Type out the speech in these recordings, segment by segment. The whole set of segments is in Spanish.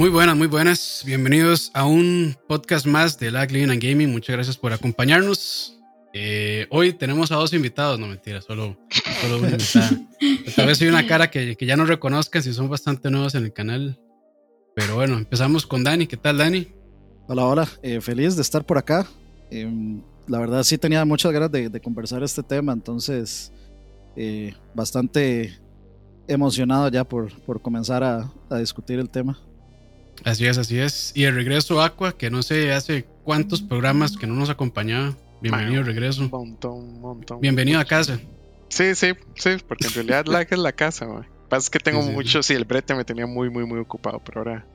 Muy buenas, muy buenas. Bienvenidos a un podcast más de Lag Living and Gaming. Muchas gracias por acompañarnos. Eh, hoy tenemos a dos invitados, no mentira, solo, solo una invitada. Tal vez hay una cara que, que, ya no reconozcan si son bastante nuevos en el canal. Pero bueno, empezamos con Dani. ¿Qué tal, Dani? Hola, hola. Eh, feliz de estar por acá. Eh, la verdad sí tenía muchas ganas de, de conversar este tema, entonces eh, bastante emocionado ya por, por comenzar a, a discutir el tema. Así es, así es. Y el regreso Aqua, que no sé hace cuántos programas que no nos acompañaba. Bienvenido, regreso. Un montón, un montón. Bienvenido a casa. Sí, sí, sí, porque en realidad la es la casa, man. Pasa es que tengo sí, sí, mucho, sí, el brete me tenía muy, muy, muy ocupado, pero ahora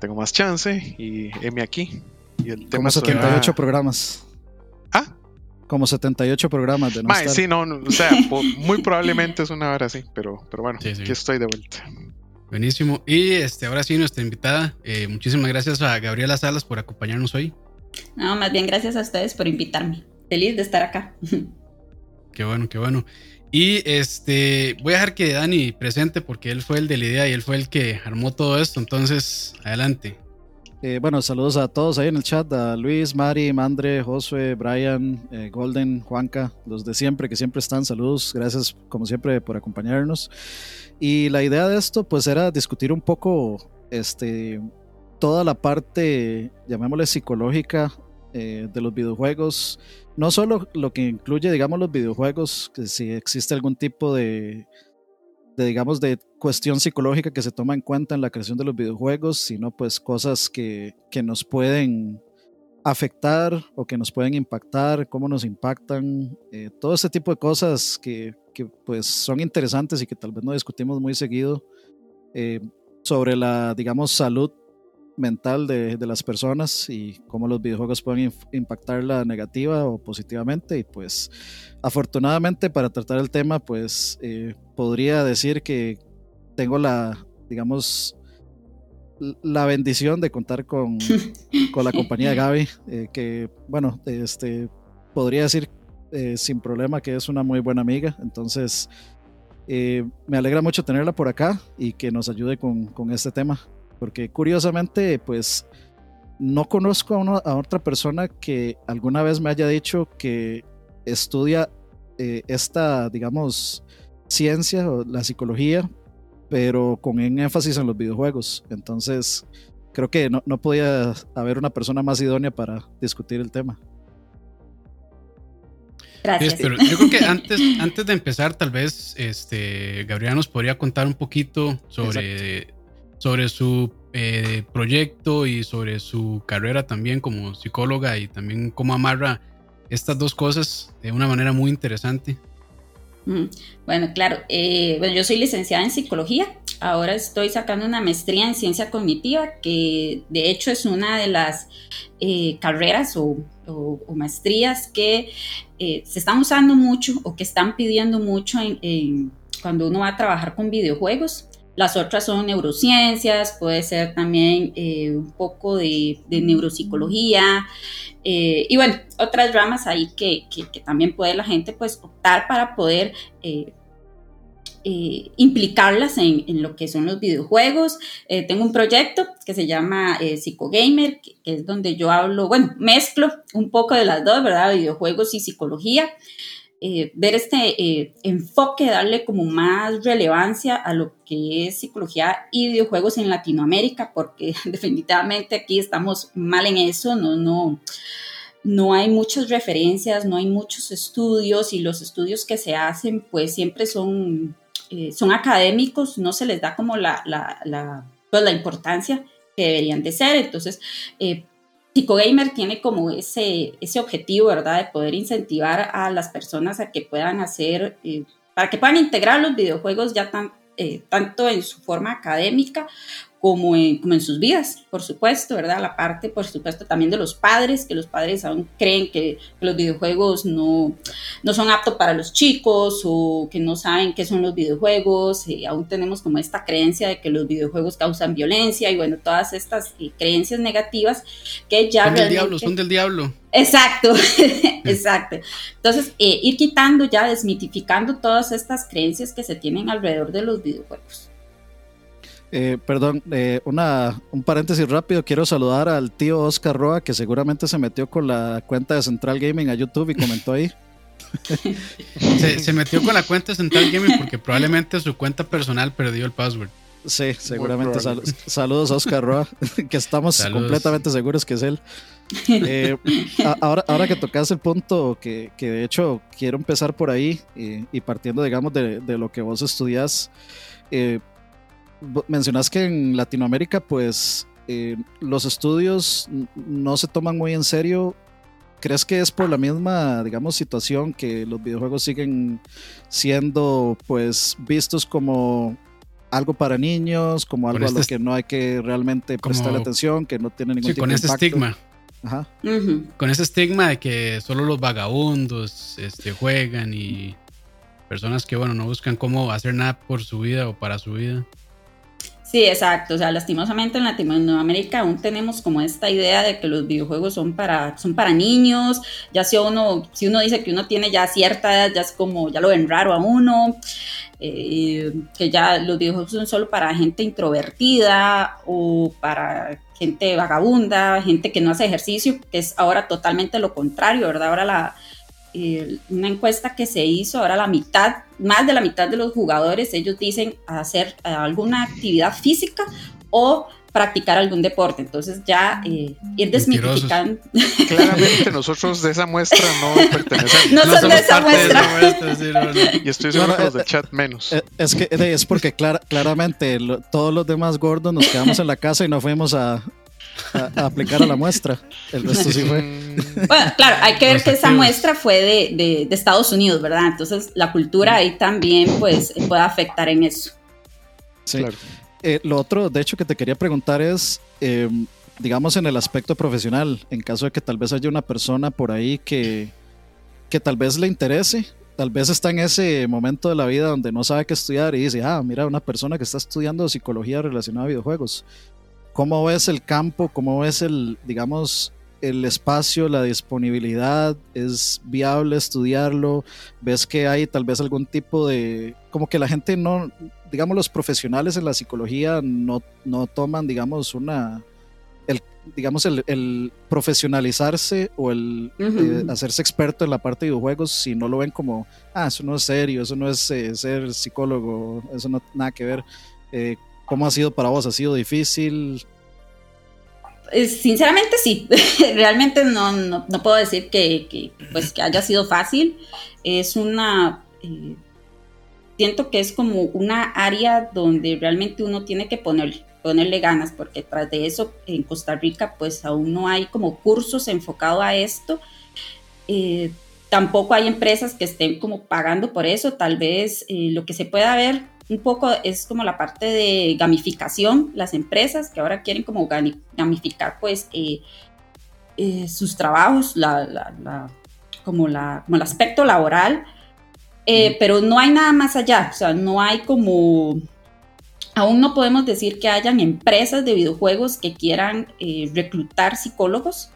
tengo más chance y M aquí. Y el Como 78 será... programas. ¿Ah? Como 78 programas de no Mae, sí, no, no, o sea, muy probablemente es una hora así, pero, pero bueno, sí, aquí estoy de vuelta. Buenísimo. Y este, ahora sí, nuestra invitada. Eh, muchísimas gracias a Gabriela Salas por acompañarnos hoy. No, más bien gracias a ustedes por invitarme. Feliz de estar acá. Qué bueno, qué bueno. Y este, voy a dejar que Dani presente porque él fue el de la idea y él fue el que armó todo esto. Entonces, adelante. Eh, bueno, saludos a todos ahí en el chat, a Luis, Mari, Mandre, Josué, Brian, eh, Golden, Juanca, los de siempre, que siempre están, saludos, gracias como siempre por acompañarnos. Y la idea de esto pues era discutir un poco este, toda la parte, llamémosle psicológica eh, de los videojuegos, no solo lo que incluye, digamos, los videojuegos, que si existe algún tipo de, de, digamos, de cuestión psicológica que se toma en cuenta en la creación de los videojuegos, sino pues cosas que, que nos pueden afectar o que nos pueden impactar, cómo nos impactan, eh, todo este tipo de cosas que, que, pues son interesantes y que tal vez no discutimos muy seguido eh, sobre la, digamos, salud mental de, de, las personas y cómo los videojuegos pueden impactarla negativa o positivamente. Y pues afortunadamente para tratar el tema, pues eh, podría decir que tengo la, digamos, la bendición de contar con, con la compañía de Gaby, eh, que bueno, este, podría decir eh, sin problema que es una muy buena amiga. Entonces, eh, me alegra mucho tenerla por acá y que nos ayude con, con este tema porque curiosamente, pues no conozco a, una, a, otra persona que alguna vez me haya dicho que estudia esta, digamos, ciencia o la psicología, pero con énfasis en los videojuegos. Entonces, creo que no, no podía haber una persona más idónea para discutir el tema. Gracias. pero yo creo que antes, antes de empezar, tal vez este, Gabriela nos podría contar un poquito sobre Exacto sobre su eh, proyecto y sobre su carrera también como psicóloga y también cómo amarra estas dos cosas de una manera muy interesante. Bueno, claro, eh, bueno, yo soy licenciada en psicología, ahora estoy sacando una maestría en ciencia cognitiva, que de hecho es una de las eh, carreras o, maestrías que eh, se están usando mucho o que están pidiendo mucho en, cuando uno va a trabajar con videojuegos. Las otras son neurociencias, puede ser también eh, un poco de, de neuropsicología eh, y bueno, otras ramas ahí que, que, que, también puede la gente pues optar para poder eh, implicarlas en, en, lo que son los videojuegos. Tengo un proyecto que se llama Psicogamer, que, que, es donde yo hablo, bueno, mezclo un poco de las dos, ¿verdad? Videojuegos y psicología eh, ver este eh, enfoque, darle como más relevancia a lo que es psicología y videojuegos en Latinoamérica, porque definitivamente aquí estamos mal en eso, no, no, no hay muchas referencias, no hay muchos estudios y los estudios que se hacen pues siempre son, eh, son académicos, no se les da como la, la, la, pues, la importancia que deberían de ser, entonces Psicogamer tiene como ese, ese objetivo, ¿verdad? De poder incentivar a las personas a que puedan hacer, eh, para que puedan integrar los videojuegos ya eh, tanto en su forma académica como en, como en sus vidas, por supuesto, ¿verdad? La parte, por supuesto, también de los padres, que los padres aún creen que, que los videojuegos no, no son aptos para los chicos o que no saben qué son los videojuegos, y aún tenemos como esta creencia de que los videojuegos causan violencia y bueno, todas estas eh, creencias negativas que ya... Son del diablo, son del diablo. Exacto, exacto. Entonces, eh, ir quitando ya, desmitificando todas estas creencias que se tienen alrededor de los videojuegos. Eh, perdón, eh, una, un paréntesis rápido. Quiero saludar al tío Oscar Roa, que seguramente se metió con la cuenta de Central Gaming a YouTube y comentó ahí. se, metió con la cuenta de Central Gaming porque probablemente su cuenta personal perdió el password. Sí, seguramente. saludos a Oscar Roa, que estamos completamente seguros que es él. Eh, ahora, ahora que tocas el punto, que, que, de hecho quiero empezar por ahí y, partiendo, digamos, de, de, lo que vos estudias, eh, mencionas que en Latinoamérica, pues eh, los estudios no se toman muy en serio. ¿Crees que es por la misma, digamos, situación que los videojuegos siguen siendo, pues, vistos como algo para niños, como algo a lo este que no hay que realmente prestar atención, que no tiene ningún sí, con ese estigma. Ajá. Con ese estigma de que solo los vagabundos este, juegan y personas que, bueno, no buscan cómo hacer nada por su vida o para su vida. Sí, exacto. O sea, lastimosamente en Latinoamérica aún tenemos como esta idea de que los videojuegos son para, son para niños. Ya si uno, si uno dice que uno tiene ya cierta edad, ya es como, ya lo ven raro a uno. Eh, que ya los videojuegos son solo para gente introvertida o para gente vagabunda, gente que no hace ejercicio, que es ahora totalmente lo contrario, ¿verdad? Ahora la, una encuesta que se hizo, ahora la mitad, más de la mitad de los jugadores, ellos dicen hacer eh, alguna actividad física o practicar algún deporte. Entonces ya eh, ir desmitificando. Claramente nosotros de esa muestra no pertenecemos. No, son de esa muestra. y estoy seguro que los de chat menos. Eh, es que es porque claramente todos los demás gordos nos quedamos en la casa y no fuimos a, a, aplicar a la muestra. El resto sí fue. Bueno, claro, hay que ver que esa muestra fue de, de, Estados Unidos, ¿verdad? Entonces la cultura ahí también pues puede afectar en eso. Sí. Claro. Eh, lo otro, de hecho, que te quería preguntar es, em, digamos, en el aspecto profesional, en caso de que tal vez haya una persona por ahí que, que tal vez le interese, tal vez está en ese momento de la vida donde no sabe qué estudiar y dice, ah, mira, una persona que está estudiando psicología relacionada a videojuegos. ¿Cómo ves el campo? ¿Cómo ves el, digamos, el espacio, la disponibilidad? ¿Es viable estudiarlo? ¿Ves que hay tal vez algún tipo de... como que la gente no, digamos, los profesionales en la psicología no, no toman, digamos, una... El, digamos, el, profesionalizarse o el eh, hacerse experto en la parte de videojuegos si no lo ven como, ah, eso no es serio, eso no es eh, ser psicólogo, eso no nada que ver. Eh, ¿Cómo ha sido para vos? ¿Ha sido difícil? Sinceramente sí, realmente no, no, puedo decir que, pues, que haya sido fácil. Es una, eh, siento que es como una área donde realmente uno tiene que poner, ponerle ganas, porque tras de eso en Costa Rica pues aún no hay como cursos enfocados a esto. Eh, tampoco hay empresas que estén como pagando por eso, tal vez eh, lo que se pueda ver un poco es como la parte de gamificación, las empresas que ahora quieren como gamificar pues eh, eh, sus trabajos, como, la, como el aspecto laboral, eh, pero no hay nada más allá, o sea, no hay como, aún no podemos decir que hayan empresas de videojuegos que quieran reclutar psicólogos,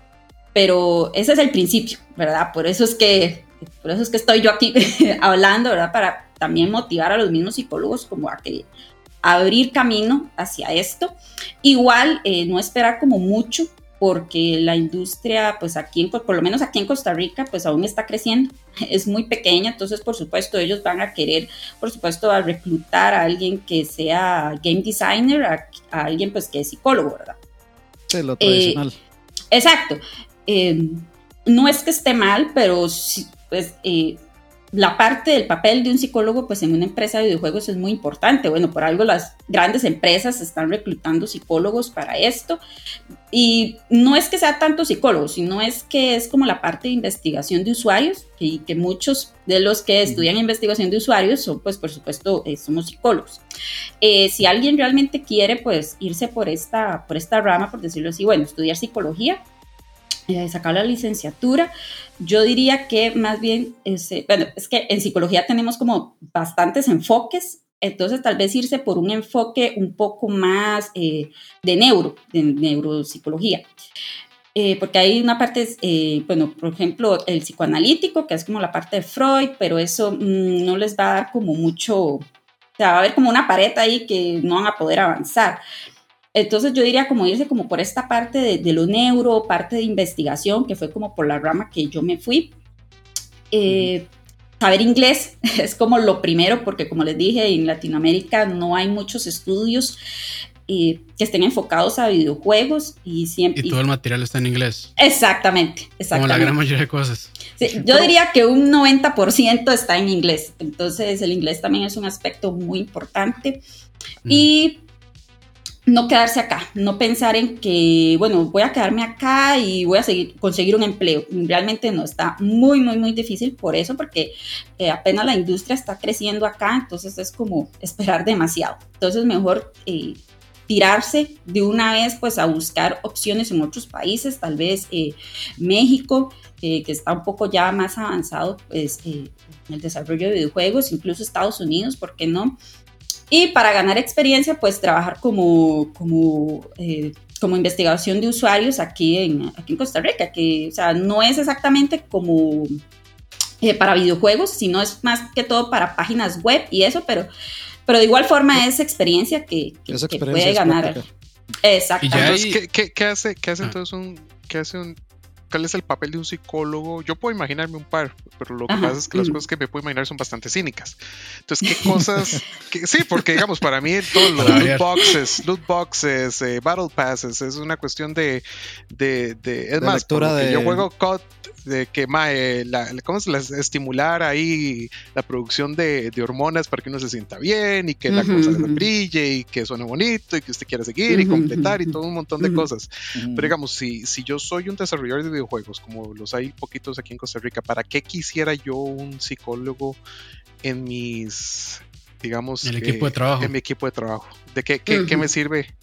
pero ese es el principio, ¿verdad? Por eso es que, por eso es que estoy yo aquí hablando, ¿verdad? Para también motivar a los mismos psicólogos como a que abrir camino hacia esto. Igual eh, no esperar como mucho porque la industria, pues aquí, por lo menos aquí en Costa Rica, pues aún está creciendo, es muy pequeña, entonces por supuesto ellos van a querer, por supuesto, a reclutar a alguien que sea game designer, a, alguien pues que es psicólogo, ¿verdad? Sí, lo tradicional. Eh, exacto. Eh, no es que esté mal, pero pues la parte del papel de un psicólogo, pues en una empresa de videojuegos es muy importante. Bueno, por algo las grandes empresas están reclutando psicólogos para esto. Y no es que sea tanto psicólogo, sino es que es como la parte de investigación de usuarios y que muchos de los que estudian investigación de usuarios son, pues, por supuesto, eh, somos psicólogos. Eh, si alguien realmente quiere, pues, irse por esta, por esta rama, por decirlo así, bueno, estudiar psicología, eh, sacar la licenciatura, yo diría que más bien, este, bueno, es que en psicología tenemos como bastantes enfoques, entonces tal vez irse por un enfoque un poco más eh, de neuro, de neuropsicología. Eh, porque hay una parte, bueno, por ejemplo, el psicoanalítico, que es como la parte de Freud, pero eso mm, no les va a dar como mucho, O sea, va a haber como una pared ahí que no van a poder avanzar. Entonces yo diría como irse como por esta parte de, lo neuro, parte de investigación, que fue como por la rama que yo me fui. Eh, saber inglés es como lo primero, porque como les dije, en Latinoamérica no hay muchos estudios eh, que estén enfocados a videojuegos y siempre... Y todo el material está en inglés. Exactamente, exactamente. Como la gran mayoría de cosas. yo diría que un 90% está en inglés, entonces el inglés también es un aspecto muy importante. Y no quedarse acá, no pensar en que, bueno, voy a quedarme acá y voy a seguir, conseguir un empleo. Realmente no, está muy, muy, muy difícil por eso, porque eh, apenas la industria está creciendo acá, entonces es como esperar demasiado. Entonces mejor eh, tirarse de una vez pues a buscar opciones en otros países, tal vez eh, México, que está un poco ya más avanzado pues, en el desarrollo de videojuegos, incluso Estados Unidos, ¿por qué no? Y para ganar experiencia, pues trabajar como, como, eh, como investigación de usuarios aquí en, aquí en Costa Rica, que o sea, no es exactamente como eh, para videojuegos, sino es más que todo para páginas web y eso, pero, pero de igual forma es experiencia que, que, puede ganar. Exacto. ¿qué, qué, qué, hace, qué hace ah. entonces un, qué hace un, cuál es el papel de un psicólogo. Yo puedo imaginarme un par, pero lo que pasa es que las cosas que me puedo imaginar son bastante cínicas. Entonces, ¿qué cosas? sí, porque digamos, para mí todo lo de loot boxes, loot boxes, eh, battle passes, es una cuestión de, de, de es más, de... yo juego COD de que mae, la, ¿cómo se las estimular ahí la producción de, de, hormonas para que uno se sienta bien y que la cosa brille y que suene bonito y que usted quiera seguir y completar y todo un montón de cosas. Pero digamos, si, si yo soy un desarrollador de videojuegos, como los hay poquitos aquí en Costa Rica, ¿para qué quisiera yo un psicólogo en mis, digamos, en, el equipo de trabajo. en mi equipo de trabajo? ¿De qué, qué, qué me sirve?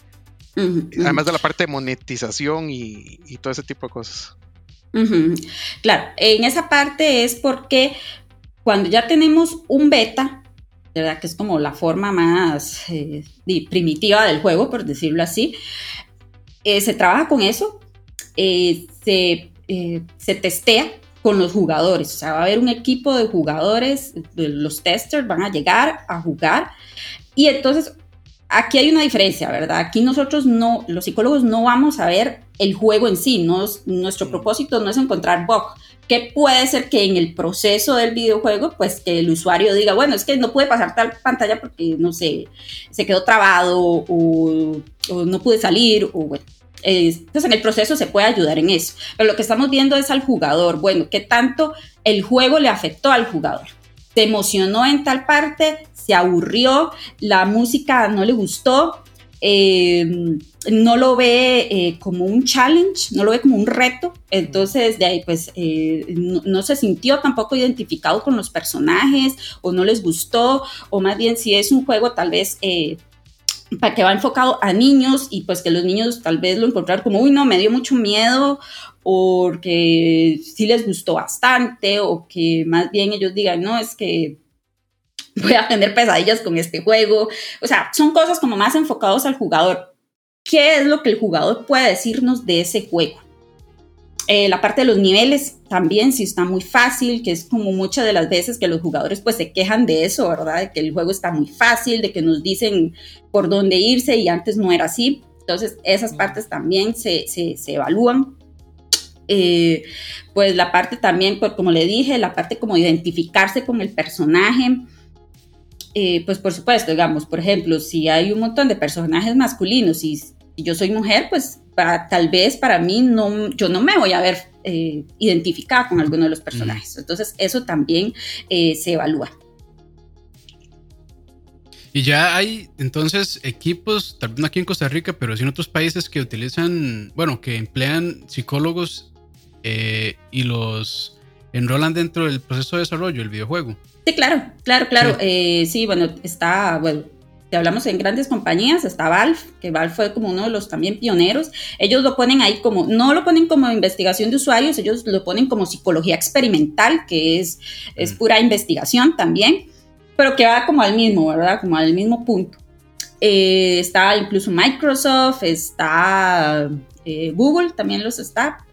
Además de la parte de monetización y, y todo ese tipo de cosas. Claro, en esa parte es porque cuando ya tenemos un beta, ¿verdad? Que es como la forma más eh, primitiva del juego, por decirlo así, eh, se trabaja con eso, eh, se, se testea con los jugadores, o sea, va a haber un equipo de jugadores, los testers van a llegar a jugar y entonces aquí hay una diferencia, ¿verdad? Aquí nosotros no, los psicólogos no vamos a ver el juego en sí, no nuestro propósito no es encontrar bug, que puede ser que en el proceso del videojuego, pues que el usuario diga, bueno, es que no pude pasar tal pantalla porque, no sé, se quedó trabado o, no pude salir o bueno. Entonces en el proceso se puede ayudar en eso, pero lo que estamos viendo es al jugador, bueno, qué tanto el juego le afectó al jugador. Se emocionó en tal parte, se aburrió, la música no le gustó, eh, no lo ve eh, como un challenge, no lo ve como un reto, entonces de ahí pues eh, no, se sintió tampoco identificado con los personajes o no les gustó, o más bien si es un juego tal vez para que va enfocado a niños y pues que los niños tal vez lo encontraron como, uy no, me dio mucho miedo o que sí les gustó bastante o que más bien ellos digan, no, es que voy a tener pesadillas con este juego. O sea, son cosas como más enfocados al jugador. ¿Qué es lo que el jugador puede decirnos de ese juego? Eh, la parte de los niveles también, si está muy fácil, que es como muchas de las veces que los jugadores pues se quejan de eso, ¿verdad? De que el juego está muy fácil, de que nos dicen por dónde irse y antes no era así. Entonces, esas partes también se, se, se evalúan. Eh, pues la parte también, pues como le dije, la parte como identificarse con el personaje, eh, pues por supuesto, digamos, por ejemplo, si hay un montón de personajes masculinos y, yo soy mujer, pues tal vez para mí no, yo no me voy a ver eh, identificada con alguno de los personajes. Entonces eso también eh, se evalúa. Y ya hay entonces equipos, tal vez no aquí en Costa Rica, pero sí en otros países que utilizan, bueno, que emplean psicólogos y los enrolan dentro del proceso de desarrollo del videojuego. Sí, claro, claro, claro. Sí, eh, sí bueno, está, bueno, si hablamos en grandes compañías, está Valve, que Valve fue como uno de los también pioneros. Ellos lo ponen ahí como, no lo ponen como investigación de usuarios, ellos lo ponen como psicología experimental, que es, es mm. pura investigación también, pero que va como al mismo, ¿verdad? Como al mismo punto. Eh, está incluso Microsoft, está eh, Google, también los está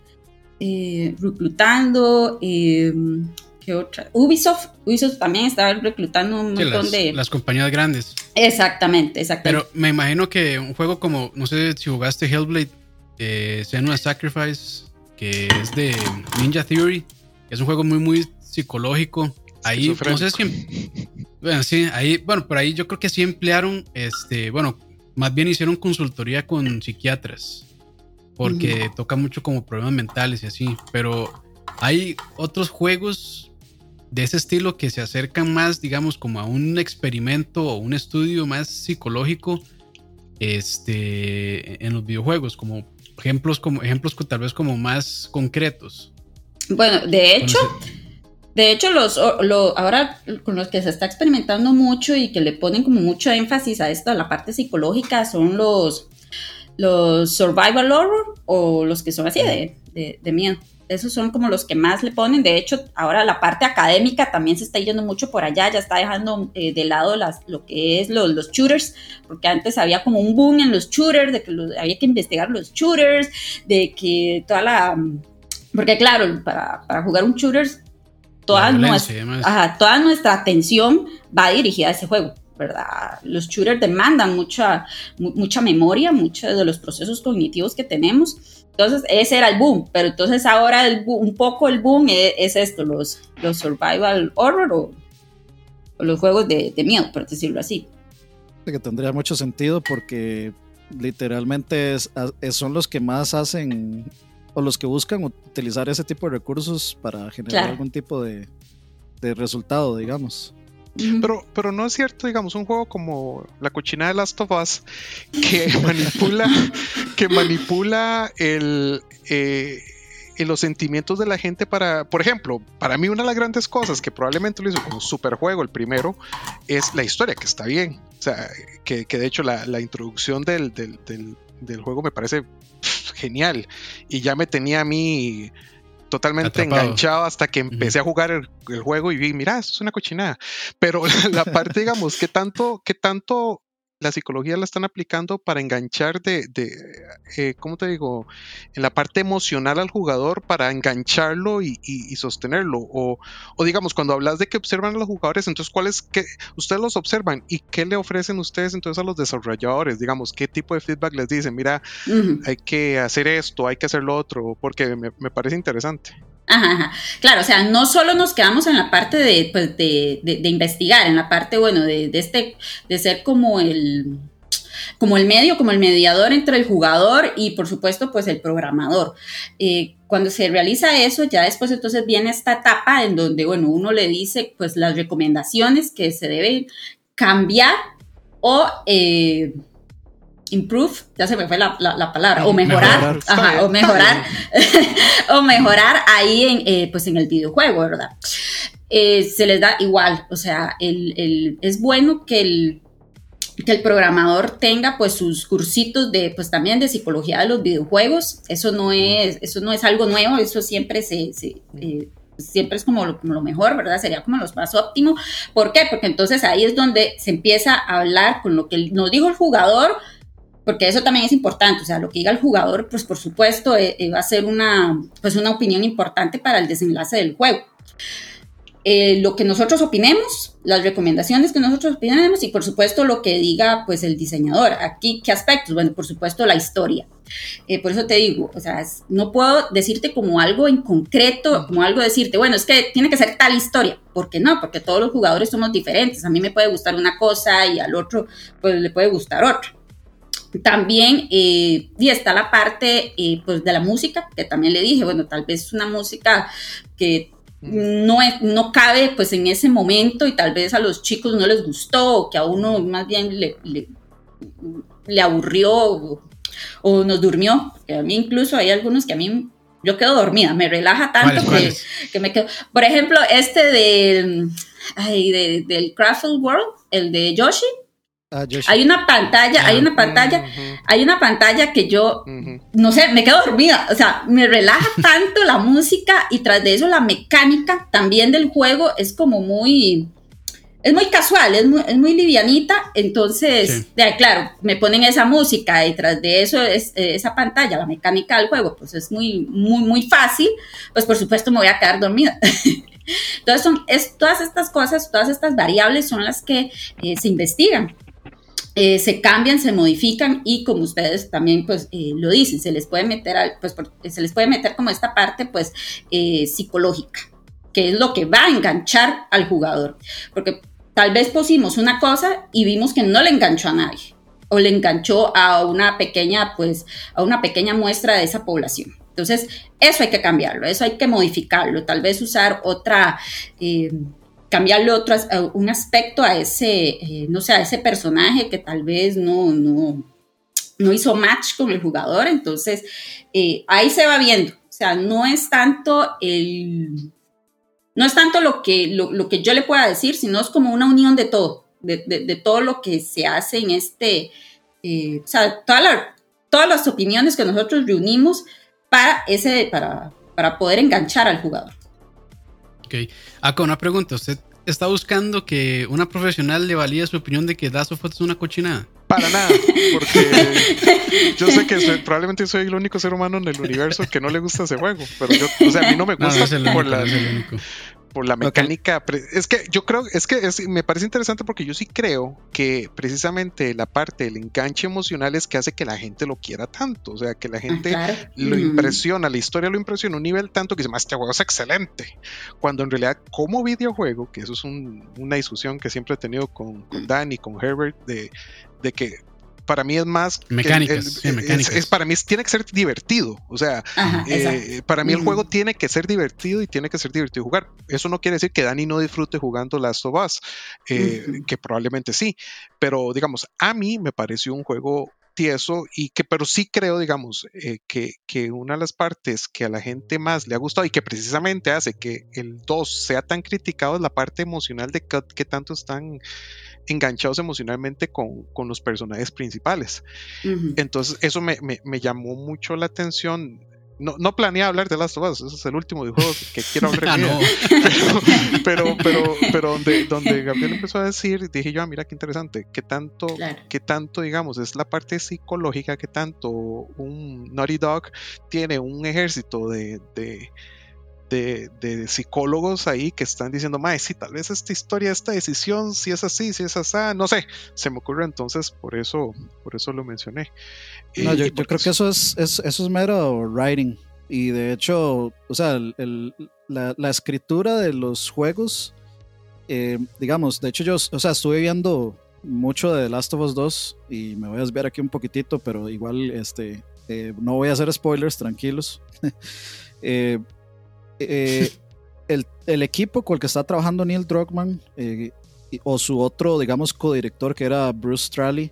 reclutando ¿Qué otra? Ubisoft. Ubisoft también estaba reclutando un montón de. Las compañías grandes. Exactamente, exactamente. Pero me imagino que un juego como, no sé si jugaste Hellblade, eh, Senua Sacrifice, que es de Ninja Theory, es un juego muy, muy psicológico. Ahí, no sé si. Bueno, sí, ahí, bueno, por ahí yo creo que sí emplearon, este, bueno, más bien hicieron consultoría con psiquiatras, porque toca mucho como problemas mentales y así, pero hay otros juegos de ese estilo que se acercan más, digamos, como a un experimento o un estudio más psicológico este, en los videojuegos, como ejemplos, como ejemplos tal vez como más concretos. Bueno, de hecho, de hecho, los, ahora con los que se está experimentando mucho y que le ponen como mucho énfasis a esto, a la parte psicológica, son los, los survival horror o los que son así de, de miedo esos son como los que más le ponen. De hecho, ahora la parte académica también se está yendo mucho por allá, ya está dejando eh, de lado las, lo que es los, los shooters, porque antes había como un boom en los shooters, de que había que investigar los shooters, de que toda la... Porque claro, para, para jugar un shooter, toda, nuestra, toda nuestra atención va dirigida a ese juego. ¿verdad? Los shooters demandan mucha, mucha memoria, muchos de los procesos cognitivos que tenemos. Entonces, ese era el boom, pero entonces ahora un poco el boom es, esto, los, los survival horror o, los juegos de, miedo, por decirlo así. Que tendría mucho sentido porque literalmente son los que más hacen o los que buscan utilizar ese tipo de recursos para generar algún tipo de, de resultado, digamos. Pero, pero no es cierto, digamos, un juego como la cochina de Last of Us que manipula, que manipula el, eh, los sentimientos de la gente para, por ejemplo, para mí una de las grandes cosas que probablemente lo hizo como super juego el primero es la historia, que está bien. O sea, que, de hecho la, introducción del, del, del, juego me parece genial. Y ya me tenía a mí totalmente enganchado hasta que empecé a jugar el, juego y vi, mira, esto es una cochinada. Pero la parte, digamos, que tanto, que tanto la psicología la están aplicando para enganchar de, de eh, ¿cómo te digo? En la parte emocional al jugador para engancharlo y, sostenerlo. O, digamos, cuando hablas de que observan a los jugadores, entonces, ¿cuáles que ustedes los observan y qué le ofrecen ustedes entonces a los desarrolladores? Digamos, ¿qué tipo de feedback les dicen? Mira, hay que hacer esto, hay que hacer lo otro, porque me, me parece interesante. Ajá, Claro, o sea, no solo nos quedamos en la parte de, pues, de, de, investigar, en la parte, bueno, de, este, de ser como el, como el medio, como el mediador entre el jugador y por supuesto pues el programador. Eh, cuando se realiza eso, ya después entonces viene esta etapa en donde, bueno, uno le dice pues las recomendaciones que se deben cambiar o... Eh, improve, ya se me fue la, palabra, o mejorar, o mejorar, o mejorar ahí en, eh, pues en el videojuego, ¿verdad? Eh, se les da igual, o sea, el, es bueno que el, que el programador tenga pues sus cursitos de pues también de psicología de los videojuegos, eso no es, eso no es algo nuevo, eso siempre se, eh, siempre es como lo, como lo, mejor, ¿verdad? Sería como lo más óptimo. ¿Por qué? Porque entonces ahí es donde se empieza a hablar con lo que nos dijo el jugador, porque eso también es importante, o sea, lo que diga el jugador, pues por supuesto eh, eh, va a ser una, pues una opinión importante para el desenlace del juego. Eh, lo que nosotros opinemos, las recomendaciones que nosotros opinemos y por supuesto lo que diga pues el diseñador. Aquí, ¿qué aspectos? Bueno, por supuesto la historia. por eso te digo, o sea, no puedo decirte como algo en concreto, como algo decirte, bueno, es que tiene que ser tal historia. ¿Por qué no? Porque todos los jugadores somos diferentes. A mí me puede gustar una cosa y al otro pues le puede gustar otra. También, eh, y está la parte eh, pues de la música, que también le dije, bueno, tal vez una música que no, no cabe pues en ese momento y tal vez a los chicos no les gustó o que a uno más bien le, le, aburrió o, nos durmió, que a mí incluso hay algunos que a mí yo quedo dormida, me relaja tanto que, me quedo. Por ejemplo, este del, de, del Craftful World, el de Yoshi, Ah, hay una pantalla, hay una pantalla, hay una pantalla que yo, no sé, me quedo dormida, o sea, me relaja tanto la música y tras de eso la mecánica también del juego es como muy, es muy casual, es muy, es muy livianita, entonces, claro, me ponen esa música y tras de eso es esa pantalla, la mecánica del juego, pues es muy, muy, muy fácil, pues por supuesto me voy a quedar dormida. Entonces, son, es, todas estas cosas, todas estas variables son las que eh, se investigan. Eh, se cambian, se modifican y como ustedes también pues eh, lo dicen, se les puede meter, pues, se les puede meter como esta parte pues psicológica, que es lo que va a enganchar al jugador. Porque tal vez pusimos una cosa y vimos que no le enganchó a nadie o le enganchó a una pequeña pues a una pequeña muestra de esa población. Entonces, eso hay que cambiarlo, eso hay que modificarlo, tal vez usar otra, eh, cambiarle otro, un aspecto a ese, eh, no sé, a ese personaje que tal vez no, no, no hizo match con el jugador, entonces eh, ahí se va viendo, o sea, no es tanto el, no es tanto lo que, lo, que yo le pueda decir, sino es como una unión de todo, de, todo lo que se hace en este, o sea, todas las opiniones que nosotros reunimos para, ese, para, para poder enganchar al jugador. Ok. Acá una pregunta. ¿Usted está buscando que una profesional le valide su opinión de que of Us es una cochinada? Para nada, porque yo sé que probablemente soy el único ser humano en el universo que no le gusta ese juego, pero yo, o sea, a mí no me gusta por, la, por la mecánica. Es que yo creo, es que me parece interesante porque yo sí creo que precisamente la parte del enganche emocional es que hace que la gente lo quiera tanto. O sea, que la ah, gente lo impresiona, la historia lo impresiona a un nivel tanto que dice, más este juego es excelente. Cuando en realidad, como videojuego, que eso es una discusión que siempre he tenido con, con Dan y con Herbert, de, de que para mí es más mecánicas, Es, para mí tiene que ser divertido o sea eh, para mí el juego tiene que ser divertido y tiene que ser divertido jugar. Eso no quiere decir que Dani no disfrute jugando Last of Us eh, que probablemente sí pero digamos a mí me pareció un juego tieso y que pero sí creo digamos eh, que, que, una de las partes que a la gente más le ha gustado y que precisamente hace que el 2 sea tan criticado es la parte emocional de que tanto están enganchados emocionalmente con, con los personajes principales. Entonces, eso me, me, llamó mucho la atención. No, no planeé hablar de Last of Us, ese es el último juego que quiero hablar. ah, pero, pero, pero, donde, donde Gabriel empezó a decir, dije yo, ah, mira qué interesante, qué tanto, qué tanto, digamos, es la parte psicológica, que tanto un Naughty Dog tiene un ejército de, de de, psicólogos ahí que están diciendo, mae, sí, tal vez esta historia, esta decisión, si es así, si es así, no sé, se me ocurre entonces, por eso, por eso lo mencioné. No, yo, creo que eso es, eso es mero writing. Y de hecho, o sea, la, escritura de los juegos, eh, digamos, de hecho yo, o sea, estuve viendo mucho de The Last of Us 2 y me voy a desviar aquí un poquitito, pero igual, este, eh, no voy a hacer spoilers, tranquilos. eh, eh, el, equipo con el que está trabajando Neil Druckmann eh, o su otro, digamos, codirector que era Bruce Straley,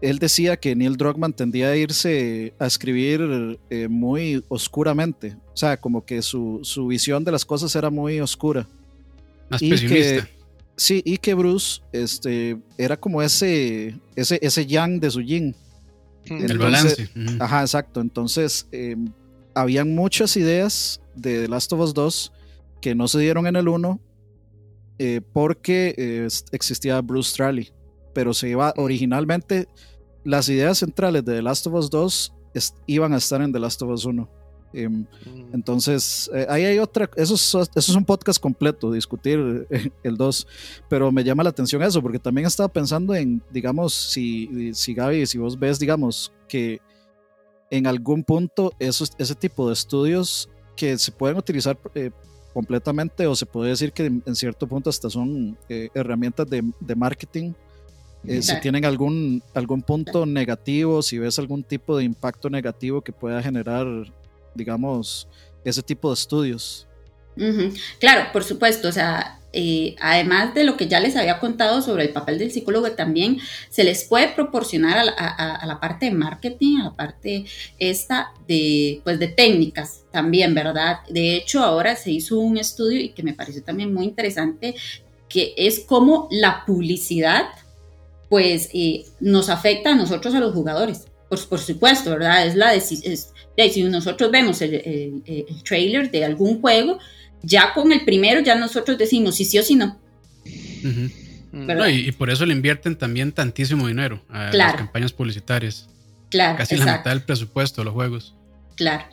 él decía que Neil Druckmann tendía a irse a escribir eh, muy oscuramente, o sea, como que su, visión de las cosas era muy oscura. Más y pesimista. sí, y que Bruce este, era como ese, ese, ese yang de su yin. el balance. Ajá, exacto. Entonces, habían muchas ideas de The Last of Us 2 que no se dieron en el 1 eh, porque eh, existía Bruce Straley. Pero se iba originalmente, las ideas centrales de The Last of Us 2 iban a estar en The Last of Us 1. Em, mm. entonces, eh, ahí hay otra, eso es, eso es un podcast completo, discutir el 2, pero me llama la atención eso, porque también estaba pensando en, digamos, si, si Gaby, si vos ves, digamos, que en algún punto esos, ese tipo de estudios que se pueden utilizar eh, completamente o se puede decir que en cierto punto hasta son eh, herramientas de, de marketing. Eh, si tienen algún, algún punto negativo, si ves algún tipo de impacto negativo que pueda generar, digamos, ese tipo de estudios. Claro, por supuesto, o sea, eh, además de lo que ya les había contado sobre el papel del psicólogo, también se les puede proporcionar a, la parte de marketing, a la parte esta de, pues, de técnicas también, ¿verdad? De hecho, ahora se hizo un estudio y que me pareció también muy interesante, que es cómo la publicidad, pues, eh, nos afecta a nosotros, a los jugadores. Por, supuesto, ¿verdad? Es la decisión. Si nosotros vemos el trailer de algún juego, ya con el primero ya nosotros decimos si sí o si no. y, por eso le invierten también tantísimo dinero a las campañas publicitarias. Claro. Casi la mitad del presupuesto de los juegos. Claro.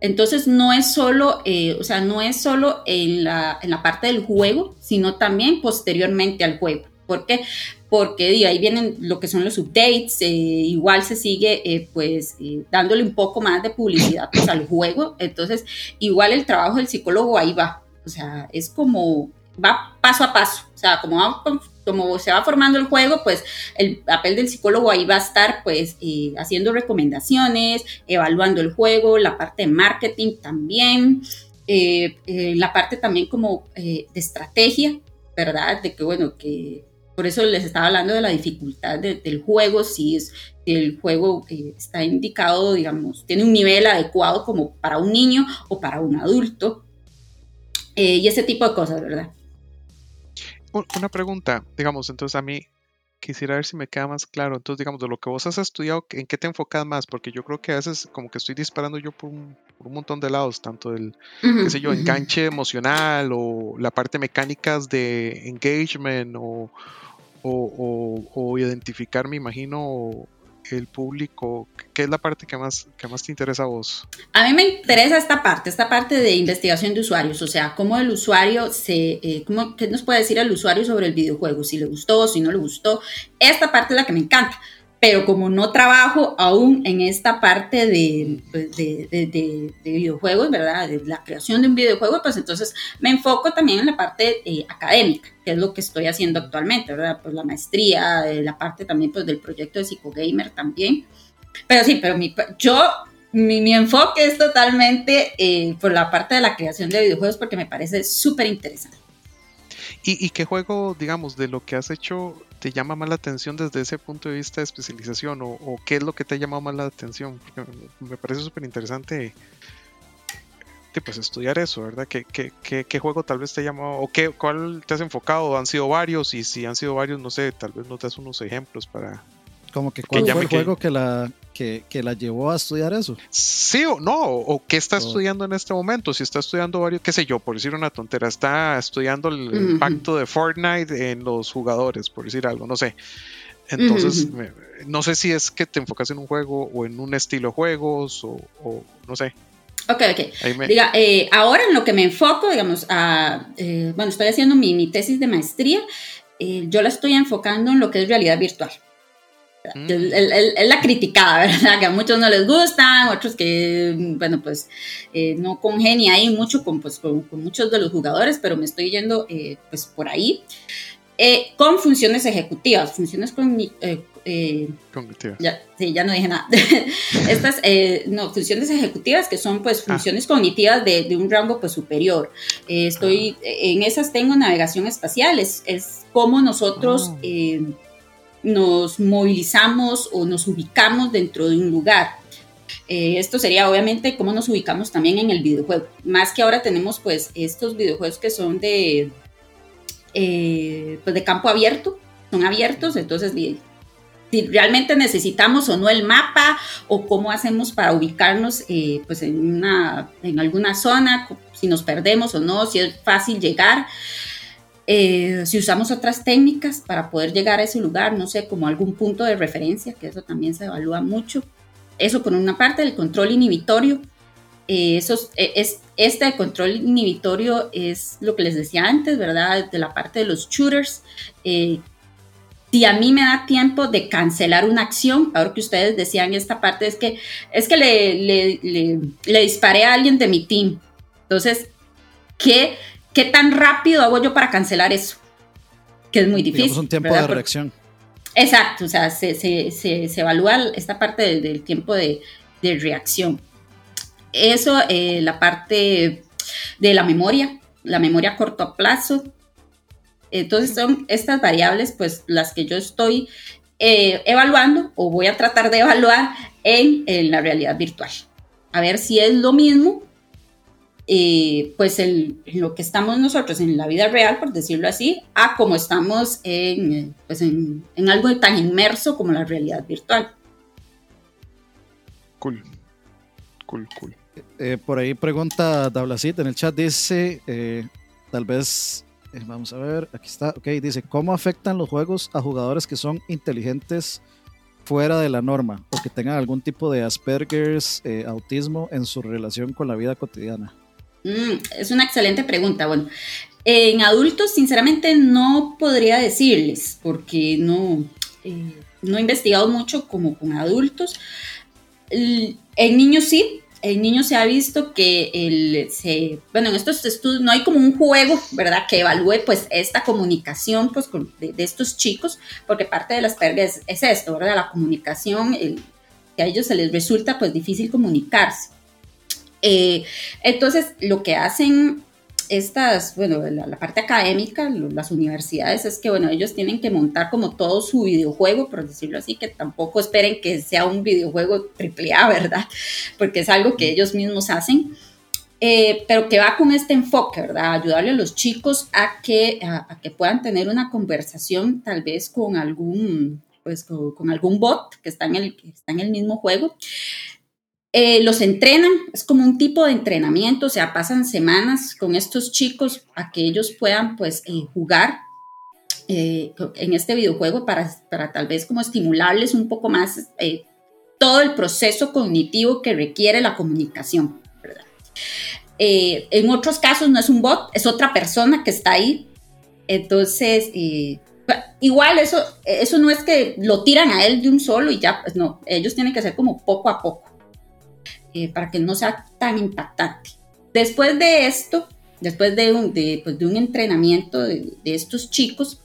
Entonces no es solo, eh, o sea, no es solo en la, en la parte del juego, sino también posteriormente al juego. ¿Por qué? Porque ahí vienen lo que son los updates, eh, igual se sigue eh, pues dándole un poco más de publicidad pues, al juego, entonces igual el trabajo del psicólogo ahí va, o sea, es como va paso a paso, o sea, como como se va formando el juego, pues el papel del psicólogo ahí va a estar pues eh, haciendo recomendaciones, evaluando el juego, la parte de marketing también, eh, eh, la parte también como de estrategia, ¿verdad? De que bueno, que por eso les estaba hablando de la dificultad del juego, si es el juego está indicado, digamos, tiene un nivel adecuado como para un niño o para un adulto. y ese tipo de cosas, ¿verdad? una pregunta, digamos, entonces a mí quisiera ver si me queda más claro. Entonces, digamos, de lo que vos has estudiado, ¿en qué te enfocas más? Porque yo creo que a veces como que estoy disparando yo por un, montón de lados, tanto del, qué sé yo, enganche emocional o la parte mecánicas de engagement o, o, o identificar, me imagino, el público? ¿Qué es la parte que más, que más te interesa a vos? A mí me interesa esta parte, esta parte de investigación de usuarios, o sea, cómo el usuario se, eh, cómo, ¿qué nos puede decir el usuario sobre el videojuego? Si le gustó, si no le gustó. Esta parte es la que me encanta pero como no trabajo aún en esta parte de, pues, de, videojuegos, ¿verdad? De la creación de un videojuego, pues entonces me enfoco también en la parte eh, académica, que es lo que estoy haciendo actualmente, ¿verdad? Pues la maestría, eh, la parte también pues del proyecto de Psicogamer también. Pero sí, pero mi, yo, mi, enfoque es totalmente eh, por la parte de la creación de videojuegos porque me parece súper interesante. ¿Y, ¿Y qué juego, digamos, de lo que has hecho te llama más la atención desde ese punto de vista de especialización? ¿O, qué es lo que te ha llamado más la atención? Porque me parece súper interesante pues estudiar eso, ¿verdad? ¿Qué, qué, qué, juego tal vez te ha llamado o qué, cuál te has enfocado? ¿Han sido varios? Y si han sido varios, no sé, tal vez no te das unos ejemplos para... Como que cuál fue el juego que la, que, la llevó a estudiar eso. Sí o no, o qué está estudiando en este momento. Si está estudiando varios, qué sé yo, por decir una tontera, está estudiando el impacto de Fortnite en los jugadores, por decir algo, no sé. Entonces, no sé si es que te enfocas en un juego o en un estilo de juegos o, no sé. Ok, ok. Diga, eh, ahora en lo que me enfoco, digamos, a, eh, bueno, estoy haciendo mi, tesis de maestría, eh, yo la estoy enfocando en lo que es realidad virtual. Mm. Es la criticada, ¿verdad? Que a muchos no les gustan, otros que, bueno, pues no congenia ahí mucho con, pues, con, muchos de los jugadores, pero me estoy yendo pues por ahí. con funciones ejecutivas, funciones con, eh, ya, sí, ya no dije nada. Estas eh, no, funciones ejecutivas que son pues ah. funciones cognitivas de, un rango pues superior. Eh, estoy, ah. en esas tengo navegación espacial, es, es cómo nosotros ah. Nos movilizamos o nos ubicamos dentro de un lugar. esto sería obviamente cómo nos ubicamos también en el videojuego. Más que ahora tenemos pues estos videojuegos que son de, pues de campo abierto, son abiertos, entonces si realmente necesitamos o no el mapa o cómo hacemos para ubicarnos eh, pues en, una, en alguna zona, si nos perdemos o no, si es fácil llegar. Eh, si usamos otras técnicas para poder llegar a ese lugar, no sé, como algún punto de referencia, que eso también se evalúa mucho. Eso por una parte, el control inhibitorio. Eh, eso es, este control inhibitorio es lo que les decía antes, ¿verdad? De la parte de los shooters, si a mí me da tiempo de cancelar una acción, ahora que ustedes decían esta parte, es que, es que le, le, disparé a alguien de mi team. Entonces, ¿qué, ¿qué tan rápido hago yo para cancelar eso? Que es muy difícil. Es un tiempo de reacción. Exacto, o sea, se, evalúa esta parte del, tiempo de, reacción. Eso, eh, la parte de la memoria, la memoria a corto plazo, entonces son estas variables pues las que yo estoy eh, evaluando o voy a tratar de evaluar en, la realidad virtual. A ver si es lo mismo, eh, pues en lo que estamos nosotros en la vida real, por decirlo así, a como estamos en, pues en, algo tan inmerso como la realidad virtual. Cool, cool, cool. Eh, por ahí pregunta Dablacita en el chat, dice, tal vez eh, vamos a ver, aquí está. Ok, dice: ¿Cómo afectan los juegos a jugadores que son inteligentes fuera de la norma o que tengan algún tipo de Asperger's, eh, autismo en su relación con la vida cotidiana? Mm, es una excelente pregunta. Bueno, en adultos, sinceramente, no podría decirles, porque no, eh, no he investigado mucho como con adultos. En niños sí, en niños se ha visto que el, se, bueno, en estos estudios no hay como un juego, ¿verdad? Que evalúe pues esta comunicación pues de, estos chicos, porque parte de las pérdidas es, esto, ¿verdad? La comunicación, que a ellos se les resulta pues difícil comunicarse. Eh, entonces, lo que hacen estas, bueno, la, parte académica, las universidades, es que, bueno, ellos tienen que montar como todo su videojuego, por decirlo así, que tampoco esperen que sea un videojuego triple A, ¿verdad? Porque es algo que ellos mismos hacen. Eh, pero que va con este enfoque, ¿verdad? Ayudarle a los chicos a que, a, que puedan tener una conversación tal vez con algún, pues, con, algún bot que está, en el, que está en el mismo juego eh, los entrenan, es como un tipo de entrenamiento, o sea, pasan semanas con estos chicos a que ellos puedan pues eh, jugar eh, en este videojuego para, para, tal vez como estimularles un poco más todo el proceso cognitivo que requiere la comunicación. en otros casos no es un bot, es otra persona que está ahí. Entonces, igual eso, eso no es que lo tiran a él de un solo y ya, pues no, ellos tienen que hacer como poco a poco. Eh, para que no sea tan impactante. Después de esto, después de un, de, pues, de entrenamiento de, estos chicos,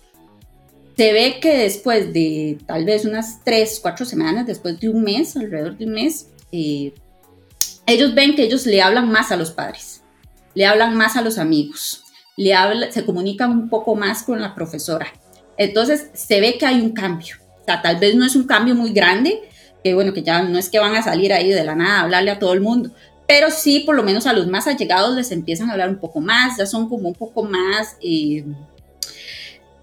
se ve que después de tal vez unas tres, cuatro semanas, después de un mes, alrededor de un mes, eh, ellos ven que ellos le hablan más a los padres, le hablan más a los amigos, se comunican un poco más con la profesora. Entonces se ve que hay un cambio. O sea, tal vez no es un cambio muy grande, que bueno, que ya no es que van a salir ahí de la nada a hablarle a todo el mundo, pero sí, por lo menos a los más allegados les empiezan a hablar un poco más, ya son como un poco más eh,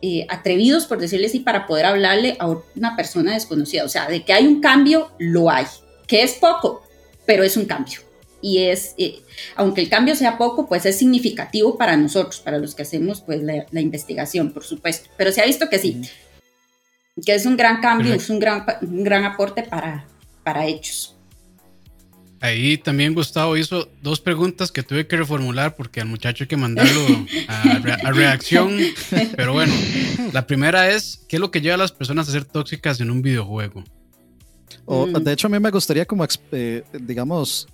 eh, atrevidos, por decirle así, para poder hablarle a una persona desconocida. O sea, de que hay un cambio, lo hay, que es poco, pero es un cambio. Y es, eh, aunque el cambio sea poco, pues es significativo para nosotros, para los que hacemos pues la, investigación, por supuesto. Pero se ha visto que sí, que es un gran cambio, es un gran, un gran aporte para, para ellos. Ahí también Gustavo hizo dos preguntas que tuve que reformular porque al muchacho hay que mandarlo a, reacción. Pero bueno, la primera es, ¿qué es lo que lleva a las personas a ser tóxicas en un videojuego? O, mm. De hecho, a mí me gustaría como, eh, digamos,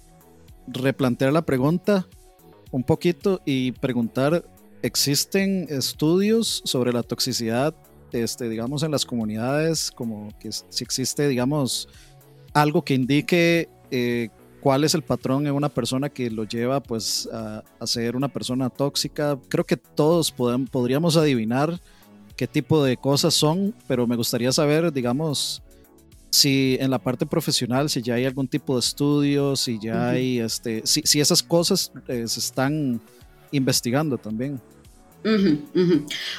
replantear la pregunta un poquito y preguntar, ¿existen estudios sobre la toxicidad este, digamos, en las comunidades, como que si existe, digamos, algo que indique eh, cuál es el patrón en una persona que lo lleva pues a, ser una persona tóxica. Creo que todos podríamos adivinar qué tipo de cosas son, pero me gustaría saber, digamos, si en la parte profesional, si ya hay algún tipo de estudio, si ya hay, este, si, si esas cosas eh, se están investigando también.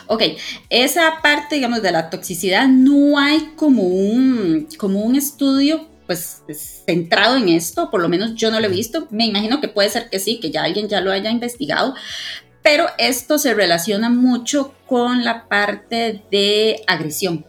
Ok, esa parte, digamos, de la toxicidad, no hay como un, como un estudio pues centrado en esto, por lo menos yo no lo he visto, me imagino que puede ser que sí, que ya alguien ya lo haya investigado, pero esto se relaciona mucho con la parte de agresión,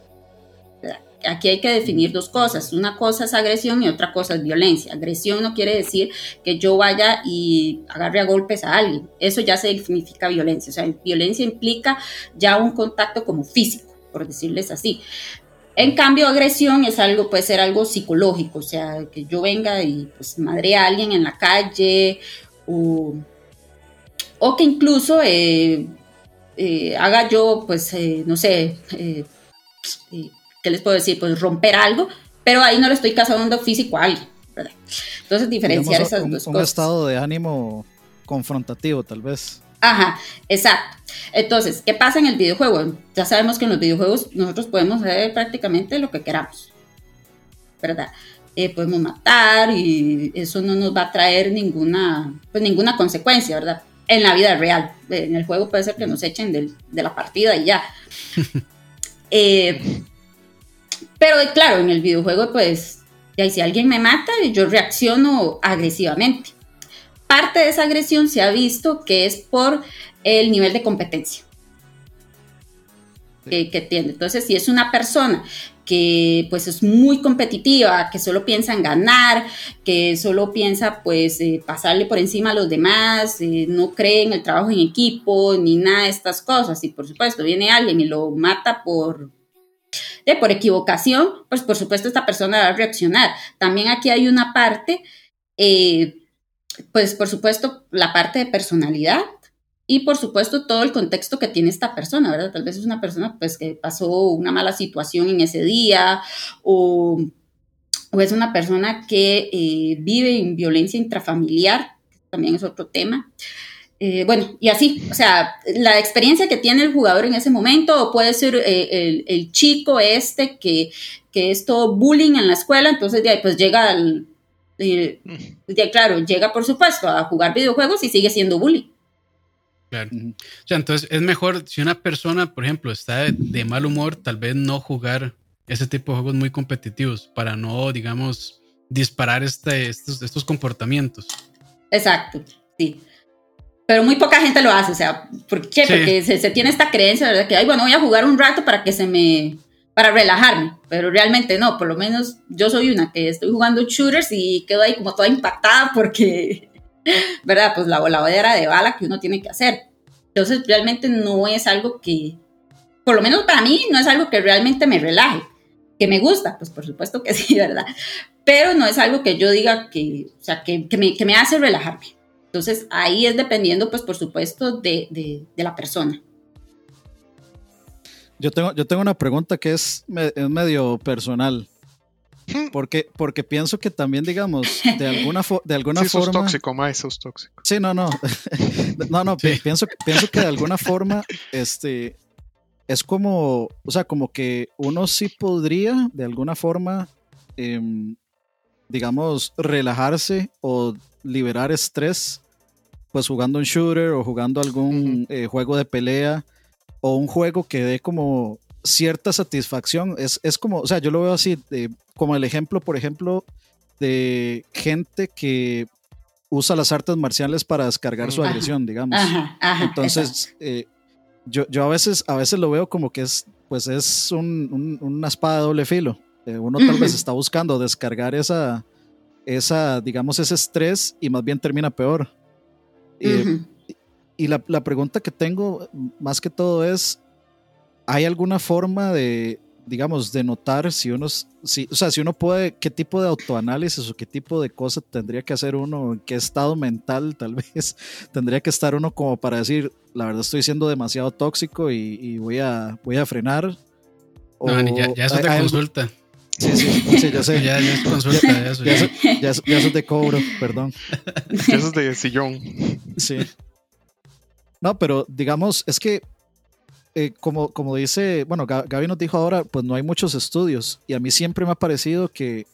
aquí hay que definir dos cosas. Una cosa es agresión y otra cosa es violencia. Agresión no quiere decir que yo vaya y agarre a golpes a alguien. Eso ya significa violencia. O sea, violencia implica ya un contacto como físico, por decirles así. En cambio, agresión es algo, puede ser algo psicológico, o sea, que yo venga y pues madre a alguien en la calle o, que incluso eh, eh, haga yo, pues, eh, no sé, ¿qué les puedo decir? Pues romper algo, pero ahí no le estoy causando físico a alguien, ¿verdad? Entonces diferenciar esas dos cosas. Un estado de ánimo confrontativo, tal vez. Ajá, exacto. Entonces, ¿qué pasa en el videojuego? Ya sabemos que en los videojuegos nosotros podemos hacer prácticamente lo que queramos, ¿verdad? Eh, podemos matar y eso no nos va a traer ninguna, pues ninguna consecuencia, ¿verdad? En la vida real. En el juego puede ser que nos echen de la partida y ya. eh, pero claro, en el videojuego, pues, ya si alguien me mata, yo reacciono agresivamente. Parte de esa agresión se ha visto que es por el nivel de competencia que, tiene. Entonces, si es una persona que pues es muy competitiva, que solo piensa en ganar, que solo piensa pues eh, pasarle por encima a los demás, eh, no cree en el trabajo en equipo ni nada de estas cosas. Y por supuesto viene alguien y lo mata por, por equivocación, pues por supuesto esta persona va a reaccionar. También aquí hay una parte, pues por supuesto la parte de personalidad, y por supuesto todo el contexto que tiene esta persona, ¿verdad? Tal vez es una persona pues que pasó una mala situación en ese día o, o es una persona que eh, vive en violencia intrafamiliar, también es otro tema. Eh, bueno, y así, o sea, la experiencia que tiene el jugador en ese momento, o puede ser eh, el, chico este que, que, es todo bullying en la escuela, entonces de ahí pues llega al, de, claro, llega por supuesto a jugar videojuegos y sigue siendo bullying. Claro. O sea, entonces es mejor si una persona, por ejemplo, está de, mal humor, tal vez no jugar ese tipo de juegos muy competitivos para no, digamos, disparar este, estos, estos comportamientos. Exacto, sí. Pero muy poca gente lo hace, o sea, ¿por qué? Porque se, tiene esta creencia, ¿verdad? Que, ay, bueno, voy a jugar un rato para que se me, para relajarme, pero realmente no, por lo menos yo soy una que estoy jugando shooters y quedo ahí como toda impactada porque ¿verdad? Pues la voladera de bala que uno tiene que hacer. Entonces, realmente no es algo que, por lo menos para mí, no es algo que realmente me relaje. Que me gusta, pues por supuesto que sí, ¿verdad? Pero no es algo que yo diga que, o sea, que, que, me, que me, hace relajarme. Entonces, ahí es dependiendo, pues por supuesto, de, de, de la persona. Yo tengo, yo tengo una pregunta que es, es medio personal. Porque, porque pienso que también, digamos, de alguna, de alguna sí, forma. tóxico, más sos tóxico. Sí, no, no. no, no, pienso, pienso que de alguna forma, este. Es como, o sea, como que uno sí podría, de alguna forma, em, digamos, relajarse o liberar estrés, pues jugando un shooter o jugando algún eh, juego de pelea o un juego que dé como cierta satisfacción. Es, es como, o sea, yo lo veo así, como el ejemplo, por ejemplo, de gente que usa las artes marciales para descargar su agresión, digamos. Entonces, eh, yo, yo, a veces, a veces lo veo como que es, pues es un, una espada de doble filo. Eh, uno tal vez está buscando descargar esa, esa, digamos, ese estrés y más bien termina peor. Eh, y la, la, pregunta que tengo más que todo es, ¿hay alguna forma de, digamos, de notar si uno, si, o sea, si uno puede, qué tipo de autoanálisis o qué tipo de cosas tendría que hacer uno, en qué estado mental tal vez tendría que estar uno como para decir, la verdad estoy siendo demasiado tóxico y, voy, a, voy a frenar? no, ya, ya, eso te consulta. Sí, sí, sí, ya sé. ya, ya es consulta, ya, eso, ya, ya, ya, eso te cobro, perdón. Eso es de sillón. Sí. No, pero digamos, es que eh, como, como dice, bueno, Gaby nos dijo ahora, pues no hay muchos estudios y a mí siempre me ha parecido que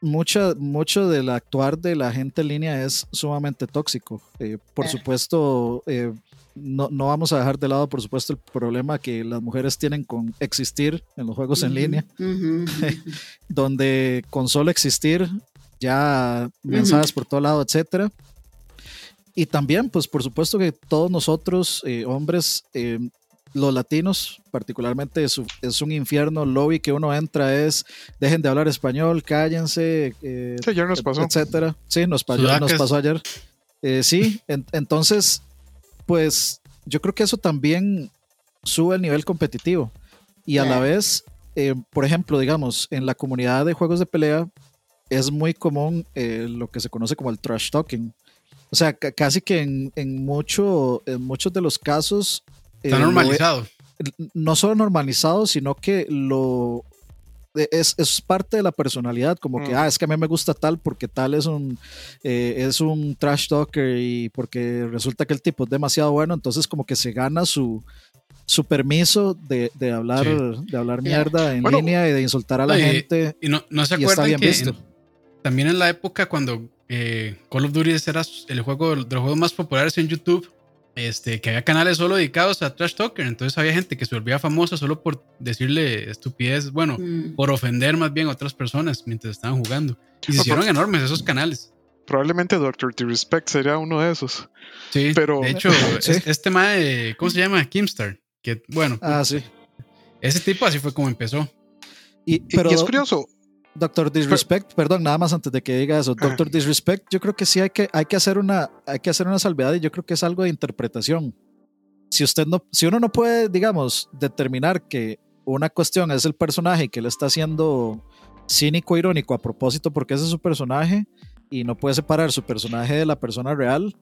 mucha, mucho del actuar de la gente en línea es sumamente tóxico. Eh, por supuesto, eh, no, no, vamos a dejar de lado, por supuesto, el problema que las mujeres tienen con existir en los juegos en línea, donde con solo existir ya mensajes por todo lado, etcétera. Y también, pues por supuesto que todos nosotros, hombres, los latinos, particularmente, es, es, un infierno. lobby que uno entra es dejen de hablar español, cállense, eh, sí, nos pasó. etcétera. Sí, nos, pasó, nos pasó ayer. Eh, sí, entonces, pues yo creo que eso también sube el nivel competitivo. Y a la vez, eh, por ejemplo, digamos, en la comunidad de juegos de pelea es muy común lo que se conoce como el trash talking. O sea, casi que en, en, mucho, en muchos de los casos Está eh, normalizado. no solo normalizado, sino que lo es, es, parte de la personalidad, como que, mm. ah, es que a mí me gusta tal porque tal es un, eh, es un trash talker y porque resulta que el tipo es demasiado bueno, entonces como que se gana su, su permiso de, de hablar, de hablar mierda en línea y de insultar a la gente. Y no, no se acuerdan que también en la época cuando eh, Call of Duty era el juego de los juegos más populares en YouTube, este, que había canales solo dedicados a Trash Talker. Entonces había gente que se volvía famosa solo por decirle estupidez, bueno, mm. por ofender más bien a otras personas mientras estaban jugando. Y se hicieron enormes esos canales. Probablemente Doctor Respect sería uno de esos. Sí, pero. De hecho, este tema de. ¿Cómo se llama? Kimstar. Que bueno. Ah, sí. Ese tipo así fue como empezó. Y, pero, es curioso. Doctor Disrespect, perdón, nada más antes de que diga eso. Doctor Disrespect, yo creo que sí hay que, hay que hacer una, hay que hacer una salvedad y yo creo que es algo de interpretación. Si usted no, si uno no puede, digamos, determinar que una cuestión es el personaje que le está haciendo cínico, irónico a propósito porque ese es su personaje y no puede separar su personaje de la persona real,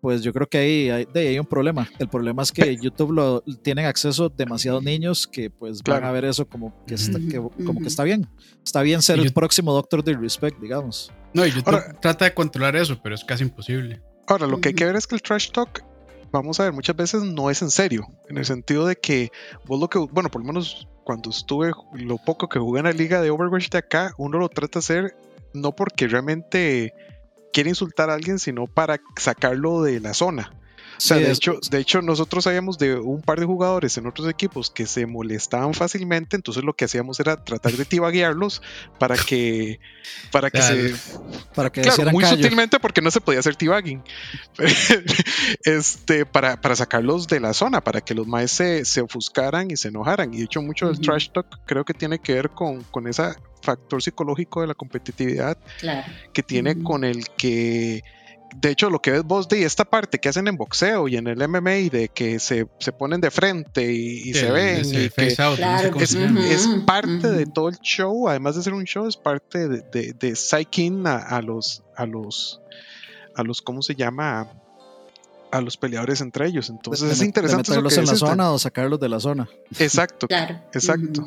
pues yo creo que ahí hay, hay un problema. El problema es que YouTube lo tienen acceso demasiados niños que pues van a ver eso como que, está, como que está bien. Está bien ser el próximo Doctor de Respect, digamos. No, y YouTube trata de controlar eso, pero es casi imposible. Ahora, lo que hay que ver es que el trash talk, vamos a ver, muchas veces no es en serio, en el sentido de que vos lo que, bueno, por lo menos cuando estuve, lo poco que jugué en la liga de Overwatch de acá, uno lo trata de hacer no porque realmente quiere insultar a alguien, sino para sacarlo de la zona. O sea, de, hecho, de hecho, nosotros sabíamos de un par de jugadores en otros equipos que se molestaban fácilmente, entonces lo que hacíamos era tratar de tibaguearlos para que, para que se, para que claro, muy sutilmente porque no se podía hacer tibagging, este, para, para sacarlos de la zona, para que los maes se, se ofuscaran y se enojaran. Y de hecho, mucho del trash talk creo que tiene que ver con, con ese factor psicológico de la competitividad que tiene con el que de hecho, lo que ves vos de esta parte que hacen en boxeo y en el MMA, de que se, se ponen de frente y, se ven, y que es, parte de todo el show, además de ser un show, es parte de, de, de psyching a, los, a los, a los, ¿cómo se llama? A los peleadores entre ellos. Entonces es interesante. meterlos en la zona o sacarlos de la zona. Exacto. Exacto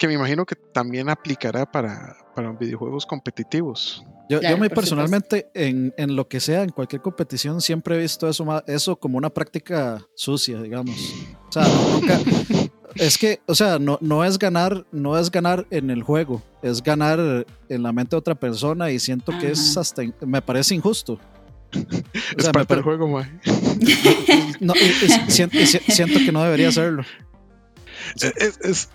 que me imagino que también aplicará para, para videojuegos competitivos. Yo, yo muy personalmente, en, en, lo que sea, en cualquier competición, siempre he visto eso, eso como una práctica sucia, digamos. O sea, nunca, es que, o sea, no, no es ganar, no es ganar en el juego, es ganar en la mente de otra persona y siento que es hasta, me parece injusto. es parte del juego, man. No, siento, siento, que no debería hacerlo. Es, es,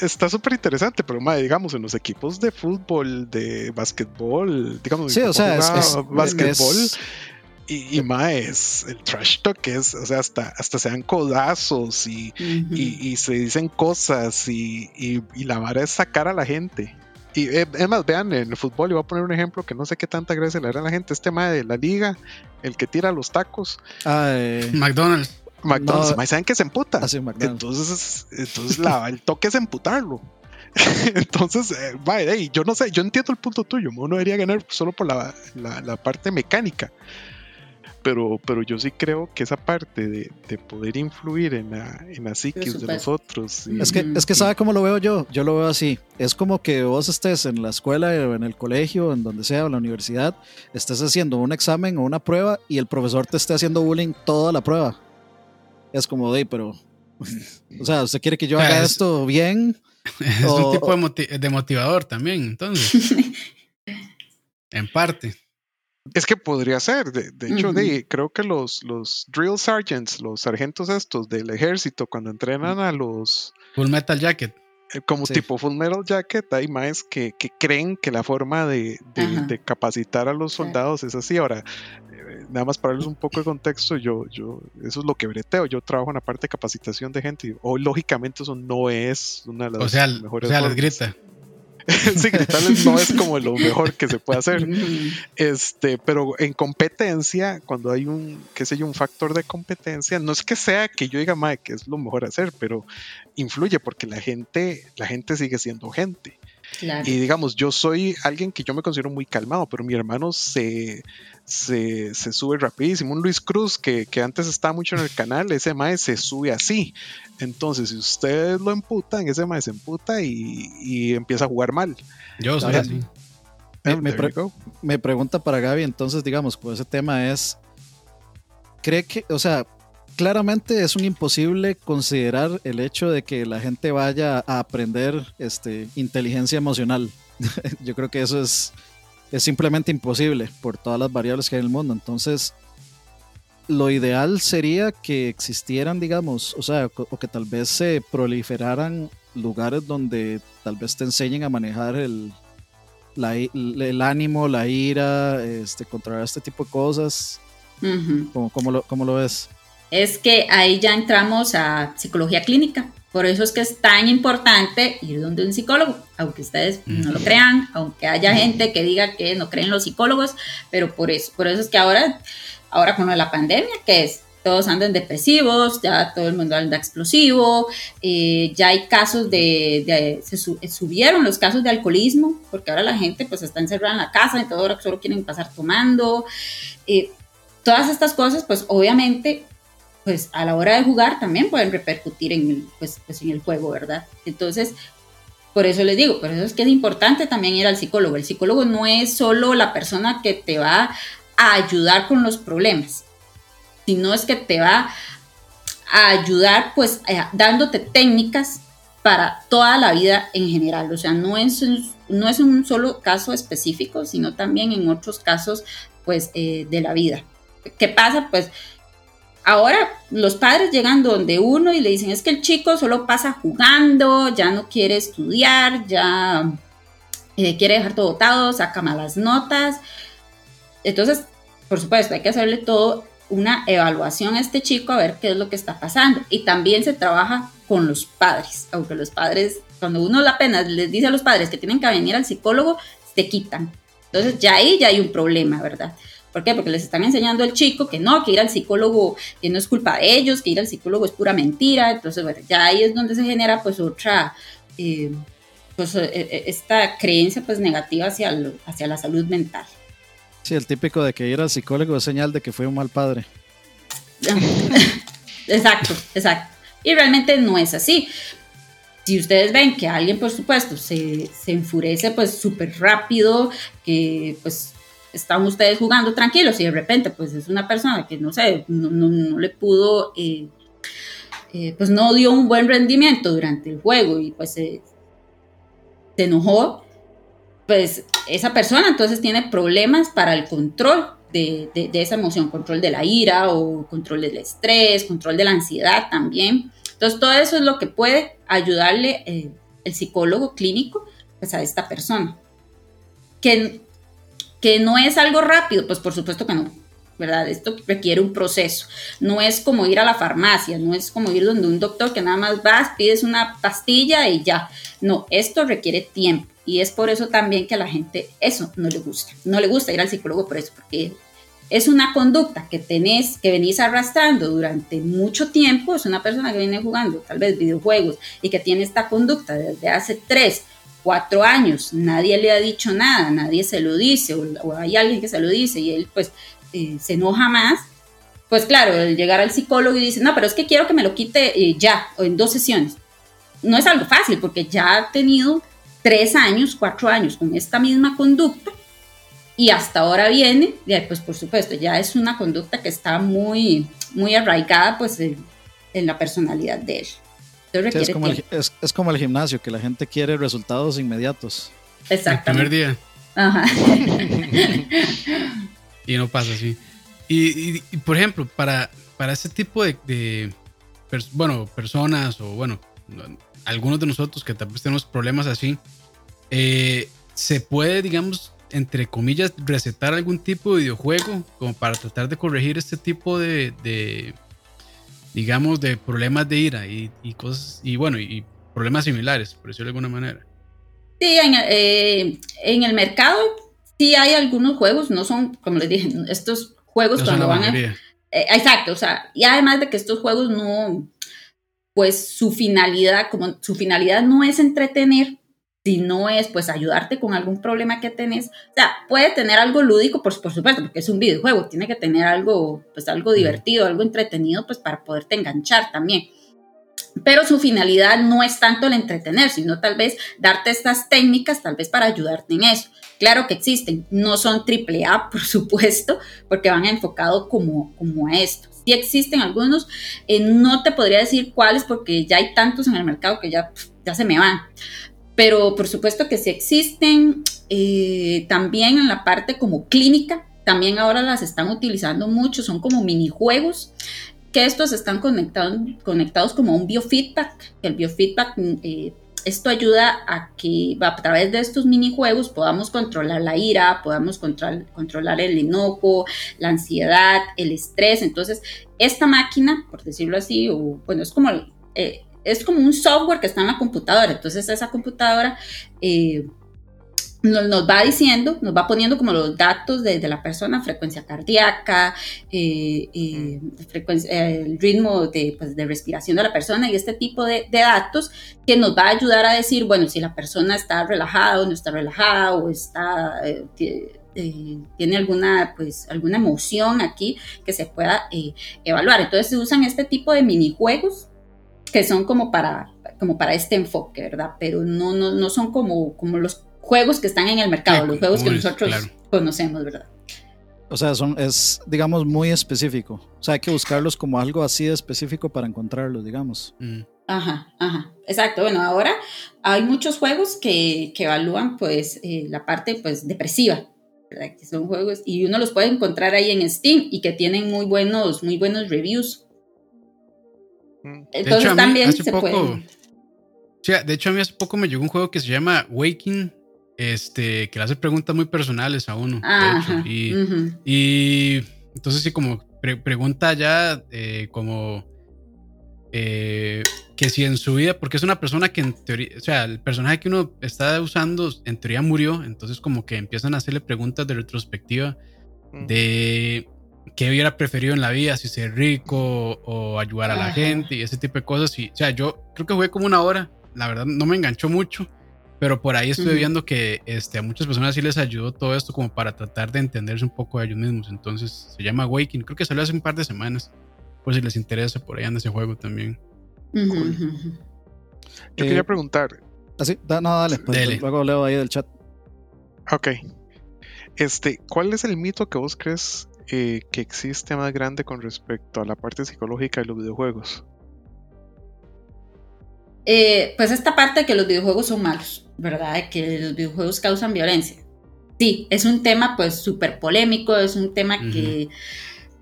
está súper interesante, pero digamos, en los equipos de fútbol, de básquetbol, digamos, sí, o sea, es, básquetbol. y, y más, el trash talk es, o sea, hasta, hasta se dan codazos y, y, se dicen cosas y, y, la vara es sacar a la gente. Y eh, es más, vean, en el fútbol, y voy a poner un ejemplo que no sé qué tanta gracia le hará a la gente, este tema de la liga, el que tira los tacos. McDonald's. McDonald's, no, saben que se emputa. entonces, entonces la, el toque es emputarlo. entonces, eh, vaya, yo no sé, yo entiendo el punto tuyo. Uno debería ganar solo por la, la, parte mecánica. Pero, pero yo sí creo que esa parte de, de poder influir en la, en la psiquis de los otros. es que, es que sabe cómo lo veo yo. Yo lo veo así. Es como que vos estés en la escuela o en el colegio, en donde sea, o en la universidad, estés haciendo un examen o una prueba y el profesor te esté haciendo bullying toda la prueba es como de, pero, o sea, ¿usted quiere que yo haga esto bien? Es un tipo de, motivador también, entonces. en parte. Es que podría ser, de, hecho, de, creo que los, los drill sergeants, los sargentos estos del ejército, cuando entrenan a los... Full Metal Jacket. Eh, como tipo Full Metal Jacket, hay más que, que creen que la forma de, de capacitar a los soldados es así. Ahora, nada más para darles un poco de contexto, yo, yo, eso es lo que breteo, yo trabajo en la parte de capacitación de gente, o lógicamente eso no es una de las o sea, mejores. O sea, les grita. sí, gritarles no es como lo mejor que se puede hacer. Este, pero en competencia, cuando hay un, qué sé yo, un factor de competencia, no es que sea que yo diga, Mike, que es lo mejor hacer, pero influye porque la gente, la gente sigue siendo gente. Y digamos, yo soy alguien que yo me considero muy calmado, pero mi hermano se, se, sube rapidísimo. Un Luis Cruz que, antes estaba mucho en el canal, ese mae se sube así. Entonces, si ustedes lo emputan, ese mae se emputa y, empieza a jugar mal. Yo soy así. Me, pregunta para Gaby, entonces, digamos, pues ese tema es, ¿cree que, o sea, claramente es un imposible considerar el hecho de que la gente vaya a aprender este, inteligencia emocional. Yo creo que eso es es simplemente imposible por todas las variables que hay en el mundo. Entonces, lo ideal sería que existieran, digamos, o sea, o que tal vez se proliferaran lugares donde tal vez te enseñen a manejar el, el ánimo, la ira, este, controlar este tipo de cosas. ¿Cómo, lo, ¿Cómo lo ves? Es que ahí ya entramos a psicología clínica Por eso es que es tan importante ir donde un psicólogo, aunque ustedes no lo crean, aunque haya gente que diga que no creen los psicólogos, pero por eso, por eso es que ahora, ahora con la pandemia, que es todos andan depresivos, ya todo el mundo anda explosivo, eh, ya hay casos de, se subieron los casos de alcoholismo, porque ahora la gente pues está encerrada en la casa y todo ahora solo quieren pasar tomando. Eh, todas estas cosas pues obviamente pues a la hora de jugar también pueden repercutir en el, pues, pues en el juego, ¿verdad? Entonces, por eso les digo, por eso es que es importante también ir al psicólogo. El psicólogo no es solo la persona que te va a ayudar con los problemas, sino es que te va a ayudar pues eh, dándote técnicas para toda la vida en general. O sea, no es, no es un solo caso específico, sino también en otros casos pues eh, de la vida. ¿Qué pasa? Pues ahora los padres llegan donde uno y le dicen es que el chico solo pasa jugando, ya no quiere estudiar, ya eh, quiere dejar todo botado, saca malas notas. Entonces, por supuesto, hay que hacerle todo una evaluación a este chico a ver qué es lo que está pasando. Y también se trabaja con los padres, aunque los padres, cuando uno la pena les dice a los padres que tienen que venir al psicólogo, se quitan. Entonces ya ahí ya hay un problema, ¿verdad? ¿Por qué? Porque les están enseñando al chico que no, que ir al psicólogo, que no es culpa de ellos, que ir al psicólogo es pura mentira. Entonces, bueno, ya ahí es donde se genera pues otra, eh, pues eh, eh, esta creencia pues negativa hacia, hacia la salud mental. Sí, el típico de que ir al psicólogo es señal de que fue un mal padre. exacto, exacto. Y realmente no es así. Si ustedes ven que alguien, por supuesto, se, se enfurece pues súper rápido, que pues están ustedes jugando tranquilos y de repente pues es una persona que no sé, no, le pudo, eh, eh, pues no dio un buen rendimiento durante el juego y pues se enojó, pues esa persona entonces tiene problemas para el control de, esa emoción, control de la ira o control del estrés, control de la ansiedad también. Entonces todo eso es lo que puede ayudarle eh, el psicólogo clínico pues, a esta persona. Que que no es algo rápido, pues por supuesto que no, ¿verdad? Esto requiere un proceso. No es como ir a la farmacia, no es como ir donde un doctor que nada más vas, pides una pastilla y ya. No, esto requiere tiempo. Y es por eso también que a la gente eso no le gusta. No le gusta ir al psicólogo por eso, porque es una conducta que tenés, que venís arrastrando durante mucho tiempo. Es una persona que viene jugando tal vez videojuegos y que tiene esta conducta desde hace tres, cuatro años, nadie le ha dicho nada, nadie se lo dice, o, hay alguien que se lo dice y él pues eh, se enoja más, pues claro, el llegar al psicólogo y dice, no, pero es que quiero que me lo quite eh, ya, o en dos sesiones. No es algo fácil porque ya ha tenido tres años, cuatro años con esta misma conducta y hasta ahora viene, pues por supuesto, ya es una conducta que está muy, muy arraigada pues en la personalidad de él es, como el, es, como el, gimnasio, que la gente quiere resultados inmediatos. Exacto. El primer día. Ajá. y no pasa así. Y, por ejemplo, para, para este tipo de, bueno, personas o bueno, algunos de nosotros que tal vez tenemos problemas así, eh, se puede, digamos, entre comillas, recetar algún tipo de videojuego como para tratar de corregir este tipo de, digamos, de problemas de ira y, cosas, y bueno, y problemas similares, por decirlo de alguna manera. Sí, en, eh, en, el mercado sí hay algunos juegos, no son, como les dije, estos juegos cuando van a... Eh, exacto, o sea, y además de que estos juegos no, pues su finalidad, como su finalidad no es entretener, si no es pues ayudarte con algún problema que tenés, o sea, puede tener algo lúdico, por, por, supuesto, porque es un videojuego, tiene que tener algo, pues algo divertido, algo entretenido, pues para poderte enganchar también. Pero su finalidad no es tanto el entretener, sino tal vez darte estas técnicas, tal vez para ayudarte en eso. Claro que existen, no son triple A, por supuesto, porque van enfocados como, como a esto. Sí existen algunos, eh, no te podría decir cuáles porque ya hay tantos en el mercado que ya, ya se me van pero por supuesto que sí existen. Eh, también en la parte como clínica, también ahora las están utilizando mucho, son como minijuegos que estos están conectados, conectados como un biofeedback. El biofeedback, eh, esto ayuda a que a través de estos minijuegos podamos controlar la ira, podamos controlar el enojo, la ansiedad, el estrés. Entonces, esta máquina, por decirlo así, bueno, es como eh, es como un software que está en la computadora. Entonces esa computadora eh, nos, va diciendo, nos va poniendo como los datos de, la persona, frecuencia cardíaca, eh, eh, el ritmo de, pues, de, respiración de la persona y este tipo de, datos que nos va a ayudar a decir, bueno, si la persona está relajada o no está relajada o está... tiene alguna, pues, alguna emoción aquí que se pueda evaluar. Entonces se usan este tipo de minijuegos que son como para, como para este enfoque, ¿verdad? Pero no, no, no son como, como los juegos que están en el mercado, los juegos que nosotros conocemos, ¿verdad? O sea, son, es, digamos, muy específico. O sea, hay que buscarlos como algo así de específico para encontrarlos, digamos. Mm. Ajá, ajá, exacto. Bueno, ahora hay muchos juegos que, que evalúan, pues, eh, la parte, pues, depresiva, ¿verdad? Que son juegos, y uno los puede encontrar ahí en Steam y que tienen muy buenos, muy buenos reviews. Mm. Entonces también se puede... de hecho, a mí hace poco me llegó un juego que se llama Waking este, que le hace preguntas muy personales a uno. y, entonces sí, como pregunta ya eh, como eh, que si en su vida, porque es una persona que en teoría, o sea, el personaje que uno está usando en teoría murió, entonces como que empiezan a hacerle preguntas de retrospectiva mm. de qué hubiera preferido en la vida, si ser rico o ayudar a la gente y ese tipo de cosas. Y, o sea, yo creo que jugué como una hora, la verdad no me enganchó mucho pero por ahí estoy viendo que este, a muchas personas sí les ayudó todo esto como para tratar de entenderse un poco a ellos mismos. Entonces se llama Waking. Creo que salió hace un par de semanas. Por si les interesa, por ahí anda ese juego también. Yo quería eh, preguntar. Así, ah, no, dale, pues, luego leo ahí del chat. Ok. Este, ¿cuál es el mito que vos crees eh, que existe más grande con respecto a la parte psicológica de los videojuegos? Eh, pues esta parte de que los videojuegos son malos, ¿verdad? De que los videojuegos causan violencia. Sí, es un tema pues súper polémico, es un tema que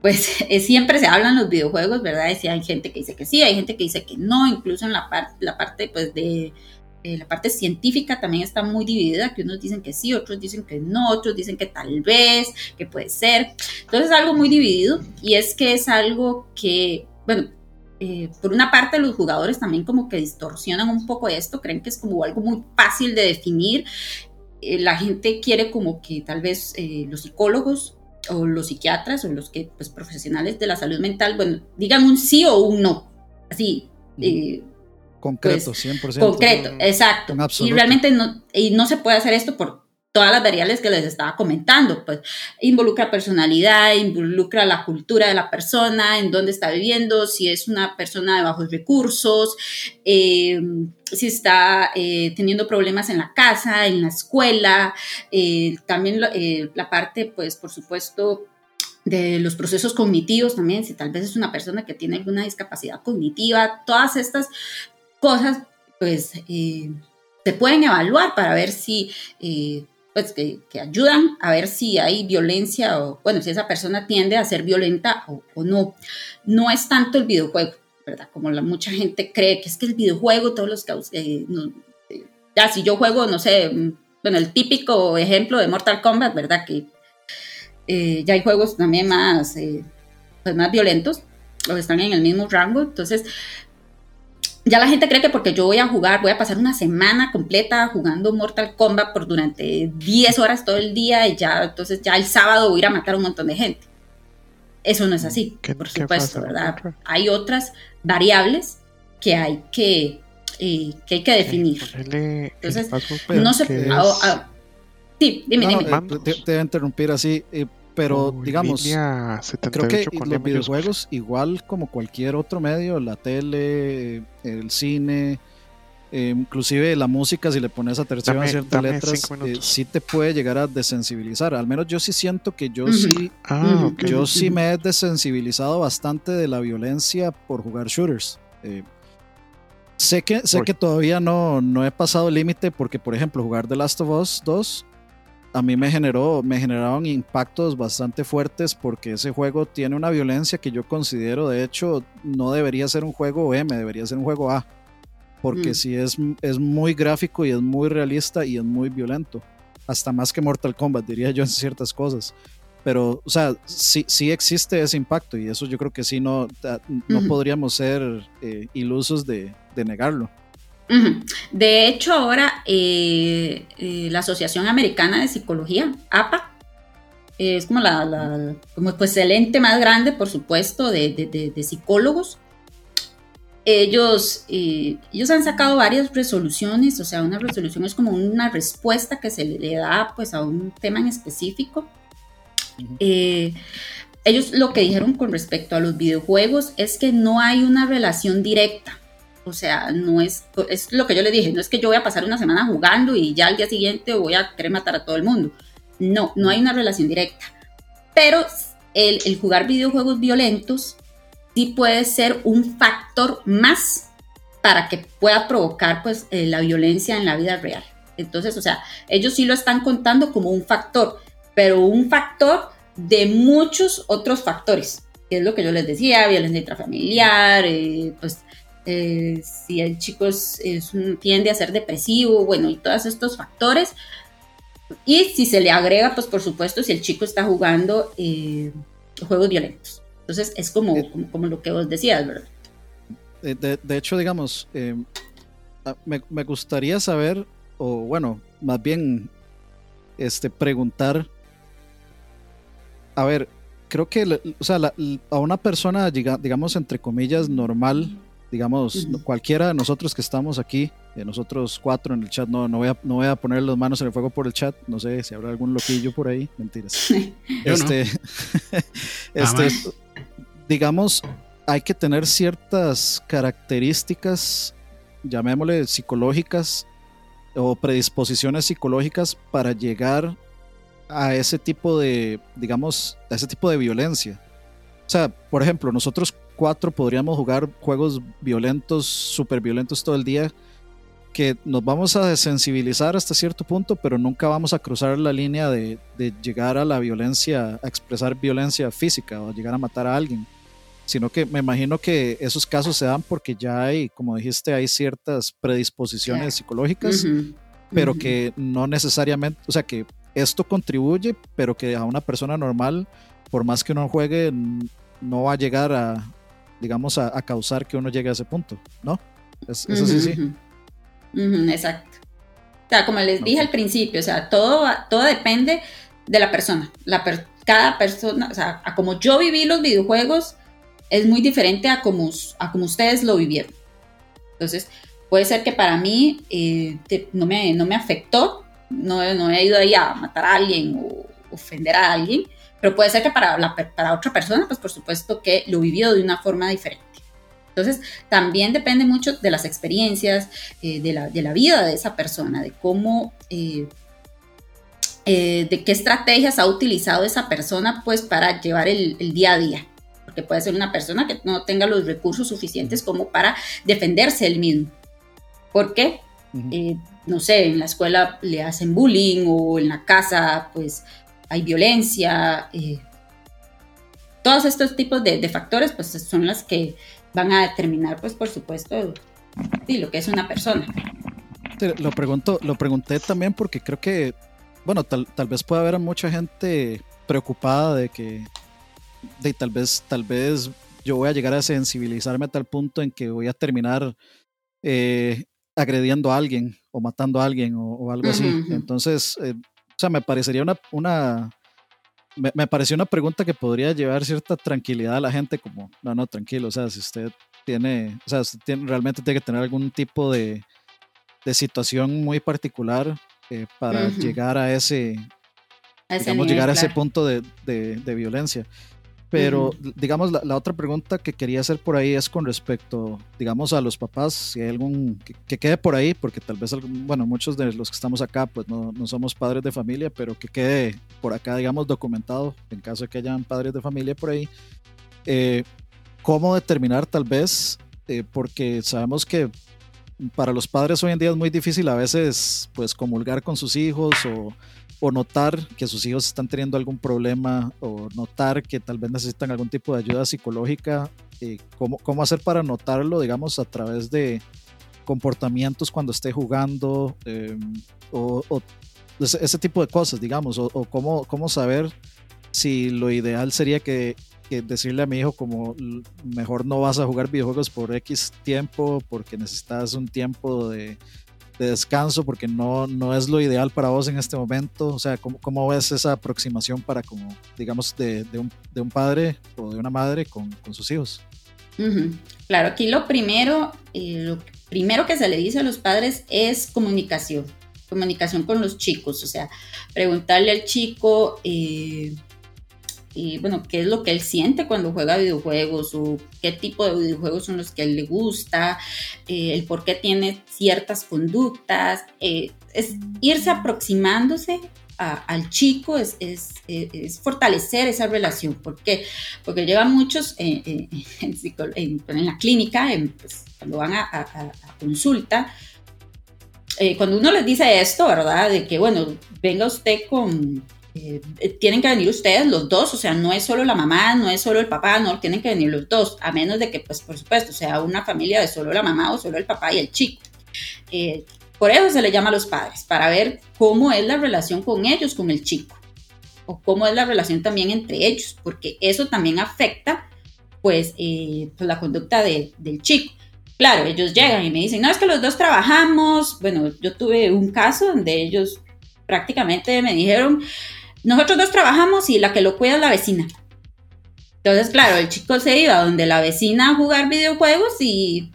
pues siempre se habla en los videojuegos, ¿verdad? Y hay gente que dice que sí, hay gente que dice que no, incluso en la, la parte pues de eh, la parte científica también está muy dividida, que unos dicen que sí, otros dicen que no, otros dicen que tal vez, que puede ser. Entonces es algo muy dividido y es que es algo que, bueno, eh, por una parte los jugadores también como que distorsionan un poco esto, creen que es como algo muy fácil de definir. Eh, la gente quiere como que tal vez los psicólogos o los psiquiatras o los que pues profesionales de la salud mental, bueno, digan un sí o un no, así. Concreto, 100%. Pues, concreto, exacto. Y realmente no, y no se puede hacer esto por todas las variables que les estaba comentando, pues involucra personalidad, involucra la cultura de la persona, en dónde está viviendo, si es una persona de bajos recursos, eh, si está eh, teniendo problemas en la casa, en la escuela, eh, también la parte, pues por supuesto, de los procesos cognitivos también, si tal vez es una persona que tiene alguna discapacidad cognitiva, todas estas cosas, pues se pueden evaluar para ver si pues, que, ayudan a ver si hay violencia o, bueno, si esa persona tiende a ser violenta o, no. No es tanto el videojuego, ¿verdad? Como mucha gente cree que es que el videojuego, todos los eh, eh, ya si yo juego, no sé, mm, bueno, el típico ejemplo de Mortal Kombat, ¿verdad? Que eh, ya hay juegos también más, pues más violentos, o están en el mismo rango, entonces ya la gente cree que porque yo voy a jugar, voy a pasar una semana completa jugando Mortal Kombat por durante 10 horas todo el día y ya, entonces ya el sábado voy a ir a matar a un montón de gente. Eso no es así, por supuesto, ¿verdad? Hay otras variables que hay que, eh, que, hay que definir. Entonces, no se... Ah, ah, sí, dime, dime. te, te, voy a interrumpir así. Eh, pero digamos, creo que los videojuegos, igual como cualquier otro medio, la tele, el cine, eh, inclusive la música, si le pones atención a ciertas letras, eh, sí te puede llegar a desensibilizar. Al menos yo sí siento que yo sí, ah, yo sí me he desensibilizado bastante de la violencia por jugar shooters. Eh, sé que, sé que todavía no, no he pasado el límite porque, por ejemplo, jugar The Last of Us 2 a mí me generó, me generaron impactos bastante fuertes porque ese juego tiene una violencia que yo considero, de hecho, no debería ser un juego M, debería ser un juego A. Porque mm. si es, es muy gráfico y es muy realista y es muy violento. Hasta más que Mortal Kombat, diría yo en ciertas cosas. pero, o sea, sí, sí existe ese impacto y eso yo creo que sí no, no podríamos ser eh, ilusos de, de negarlo. De hecho, ahora eh, eh, la Asociación Americana de Psicología, APA, es como, la, como pues el ente más grande, por supuesto, de, psicólogos. Ellos, eh, ellos han sacado varias resoluciones, o sea, una resolución es como una respuesta que se le da pues, a un tema en específico. ellos lo que dijeron con respecto a los videojuegos es que no hay una relación directa o sea, no es, es lo que yo le dije, no es que yo voy a pasar una semana jugando y ya al día siguiente voy a querer matar a todo el mundo. No, no hay una relación directa. Pero el, jugar videojuegos violentos sí puede ser un factor más para que pueda provocar pues eh, la violencia en la vida real. Entonces, o sea, ellos sí lo están contando como un factor, pero un factor de muchos otros factores, que es lo que yo les decía, violencia intrafamiliar, eh, pues eh, si el chico es, tiende a ser depresivo, bueno, y todos estos factores. Y si se le agrega, pues por supuesto, si el chico está jugando eh, juegos violentos. Entonces es como, eh, como, lo que vos decías, ¿verdad? De, hecho, digamos, ah, me, me, gustaría saber, o bueno, más bien este, preguntar, a ver, creo que o sea, a una persona, digamos, entre comillas, normal, digamos, cualquiera de nosotros que estamos aquí, de nosotros cuatro en el chat, no, no, voy a, no voy a poner las manos en el fuego por el chat, no sé si habrá algún loquillo por ahí, mentiras. este, este digamos, hay que tener ciertas características, llamémosle psicológicas o predisposiciones psicológicas para llegar a ese tipo de, digamos, a ese tipo de violencia. O sea, por ejemplo, nosotros podríamos jugar juegos violentos, súper violentos todo el día, que nos vamos a desensibilizar hasta cierto punto, pero nunca vamos a cruzar la línea de, llegar a la violencia, a expresar violencia física o llegar a matar a alguien. Sino que me imagino que esos casos se dan porque ya hay, como dijiste, hay ciertas predisposiciones psicológicas, pero que no necesariamente, o sea, que esto contribuye, pero que a una persona normal, por más que uno juegue, no va a llegar a, digamos, a, causar que uno llegue a ese punto, ¿no? Es, eso sí, sí. exacto. O sea, como les dije al principio, o sea, todo, todo depende de la persona. La cada persona, o sea, a como yo viví los videojuegos, es muy diferente a como, a como ustedes lo vivieron. Entonces, puede ser que para mí eh, no, me, no me afectó, no, no he ido ahí a matar a alguien o ofender a alguien, pero puede ser que para, la, para otra persona, pues por supuesto que lo vivió de una forma diferente. Entonces, también depende mucho de las experiencias, eh, de, la, de, la, vida de esa persona, de cómo, eh, eh, de qué estrategias ha utilizado esa persona, pues para llevar el, el, día a día. Porque puede ser una persona que no tenga los recursos suficientes como para defenderse él mismo. ¿Por qué? no sé, en la escuela le hacen bullying o en la casa, pues hay violencia, eh, todos estos tipos de, factores pues son los que van a determinar pues por supuesto lo que es una persona. Lo, pregunto, lo pregunté también porque creo que, bueno, tal, vez pueda haber mucha gente preocupada de que de, tal vez tal vez yo voy a llegar a sensibilizarme a tal punto en que voy a terminar eh, agrediendo a alguien o matando a alguien o, algo así. Entonces, eh, o sea, me parecería una, una me, pareció una pregunta que podría llevar cierta tranquilidad a la gente, como, no, no, tranquilo, o sea, si usted tiene, o sea, usted tiene, realmente tiene que tener algún tipo de, de situación muy particular eh, para llegar a ese, digamos, llegar a ese punto de, de, de violencia. Pero, digamos, la, otra pregunta que quería hacer por ahí es con respecto, digamos, a los papás, si hay algún que, quede por ahí, porque tal vez, bueno, muchos de los que estamos acá, pues no, no, somos padres de familia, pero que quede por acá, digamos, documentado, en caso de que hayan padres de familia por ahí, eh, cómo determinar tal vez, eh, porque sabemos que para los padres hoy en día es muy difícil a veces, pues, comulgar con sus hijos o o notar que sus hijos están teniendo algún problema o notar que tal vez necesitan algún tipo de ayuda psicológica, eh, ¿cómo, ¿cómo, hacer para notarlo, digamos, a través de comportamientos cuando esté jugando em, o, ese, tipo de cosas, digamos, o, cómo, cómo, saber si lo ideal sería que, decirle a mi hijo como mejor no vas a jugar videojuegos por X tiempo porque necesitas un tiempo de, descanso porque no, no es lo ideal para vos en este momento. O sea, ¿cómo, cómo ves esa aproximación para como, digamos, de, un, de un, padre o de una madre con, con sus hijos? Claro, aquí lo primero, eh, lo primero que se le dice a los padres es comunicación, comunicación con los chicos, o sea, preguntarle al chico, eh, bueno, qué es lo que él siente cuando juega videojuegos o qué tipo de videojuegos son los que a él le gusta, eh, el por qué tiene ciertas conductas, es irse aproximándose al chico es, es, es, fortalecer esa relación. ¿Por qué? Porque llevan muchos en, la clínica, pues, cuando van a, consulta, eh, cuando uno les dice esto, ¿verdad? De que, bueno, venga usted con... Eh, tienen que venir ustedes los dos, o sea, no es solo la mamá, no es solo el papá, no, tienen que venir los dos, a menos de que, pues, por supuesto, sea una familia de solo la mamá o solo el papá y el chico. Eh, por eso se le llama a los padres, para ver cómo es la relación con ellos, con el chico, o cómo es la relación también entre ellos, porque eso también afecta pues, eh, pues la conducta del chico. Claro, ellos llegan y me dicen, no, es que los dos trabajamos. Bueno, yo tuve un caso donde ellos prácticamente me dijeron, nosotros dos trabajamos y la que lo cuida es la vecina. Entonces, claro, el chico se iba donde la vecina a jugar videojuegos y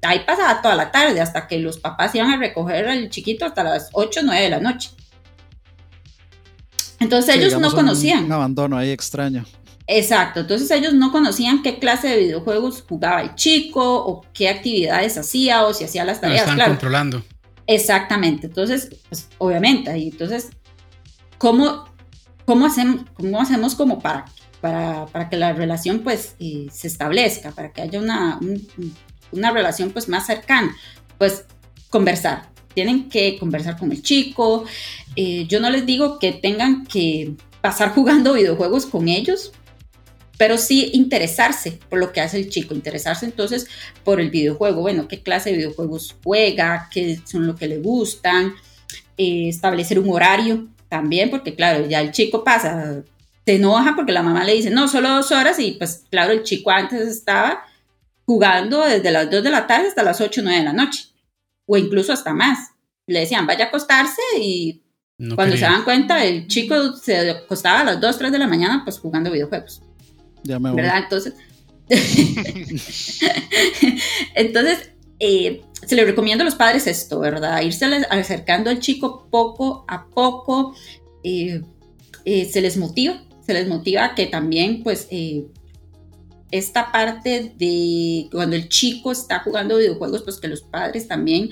ahí pasaba toda la tarde hasta que los papás iban a recoger al chiquito hasta las 8 o 9 de la noche. Entonces ellos no conocían. Un abandono ahí extraño. Exacto, entonces ellos no conocían qué clase de videojuegos jugaba el chico o qué actividades hacía o si hacía las tareas. están controlando. Exactamente, entonces, pues, obviamente, y entonces, ¿cómo, cómo, hacemos, cómo hacemos como para, para, para que la relación pues eh, se establezca, para que haya una, una relación pues más cercana, pues conversar. Tienen que conversar con el chico. Eh, yo no les digo que tengan que pasar jugando videojuegos con ellos, pero sí interesarse por lo que hace el chico, interesarse entonces por el videojuego, bueno, qué clase de videojuegos juega, qué son lo que le gustan, eh, establecer un horario también, porque claro, ya el chico pasa, se enoja porque la mamá le dice, no, solo dos horas y pues claro, el chico antes estaba jugando desde las 2 de la tarde hasta las 8 o 9 de la noche, o incluso hasta más. Le decían, vaya a acostarse y cuando se dan cuenta, el chico se acostaba a las 2, 3 de la mañana pues jugando videojuegos. Ya me ¿Verdad? Entonces, entonces eh, se le recomienda a los padres esto, ¿verdad? Irse acercando al chico poco a poco, eh, eh, se les motiva, se les motiva que también pues esta parte de cuando el chico está jugando videojuegos, pues que los padres también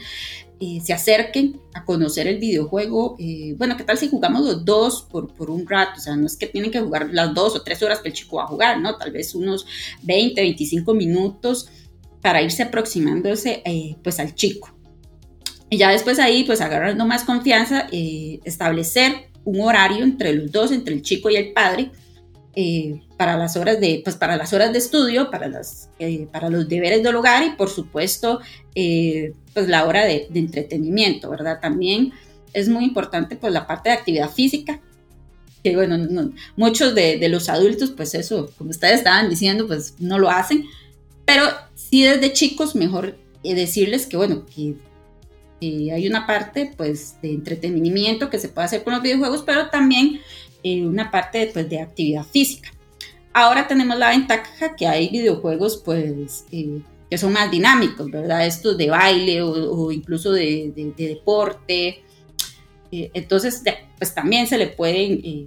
se acerquen a conocer el videojuego. Bueno, ¿qué tal si jugamos los dos por, por, un rato? O sea, no es que tienen que jugar las dos o tres horas que el chico va a jugar, ¿no? Tal vez unos 20, 25 minutos para irse aproximándose eh, pues al chico. Y ya después ahí, pues agarrando más confianza, establecer un horario entre los dos, entre el chico y el padre, eh, para las horas de, pues para las horas de estudio, para, las, eh, para los deberes del hogar y por supuesto, eh, pues la hora de, entretenimiento, ¿verdad? También es muy importante pues la parte de actividad física, que bueno, muchos de, los adultos pues eso, como ustedes estaban diciendo, pues no lo hacen, pero sí desde chicos mejor decirles que bueno, que hay una parte pues de entretenimiento que se puede hacer con los videojuegos, pero también una parte pues, de actividad física. Ahora tenemos la ventaja que hay videojuegos pues eh, que son más dinámicos, ¿verdad? Estos de baile o, incluso de, deporte. Eh, entonces, pues también se le pueden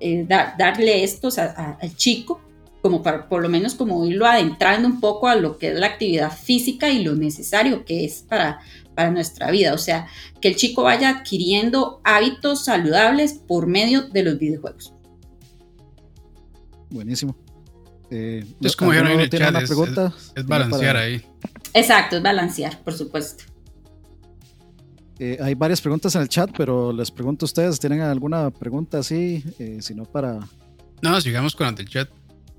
eh, darle estos al chico como para por lo menos como irlo adentrando un poco a lo que es la actividad física y lo necesario que es para, para nuestra vida. O sea, que el chico vaya adquiriendo hábitos saludables por medio de los videojuegos. Buenísimo. Eh, es como ya no es, es, balancear ahí. Exacto, es balancear, por supuesto. Eh, hay varias preguntas en el chat, pero les pregunto a ustedes, ¿tienen alguna pregunta así? Eh, si no, para... No, sigamos con el chat.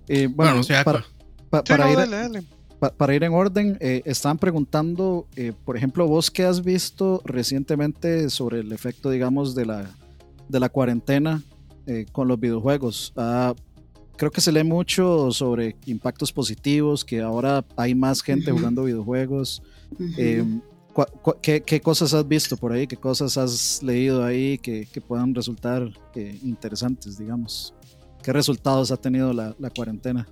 Eh, bueno, no sea, para, para, ir, para ir en orden, eh, están preguntando, eh, por ejemplo, vos qué has visto recientemente sobre el efecto, digamos, de la, de la cuarentena eh, con los videojuegos. Ah, creo que se lee mucho sobre impactos positivos, que ahora hay más gente jugando videojuegos. Em, qué, cosas has visto por ahí? ¿Qué cosas has leído ahí que, puedan resultar eh, interesantes, digamos? ¿Qué resultados ha tenido la, cuarentena?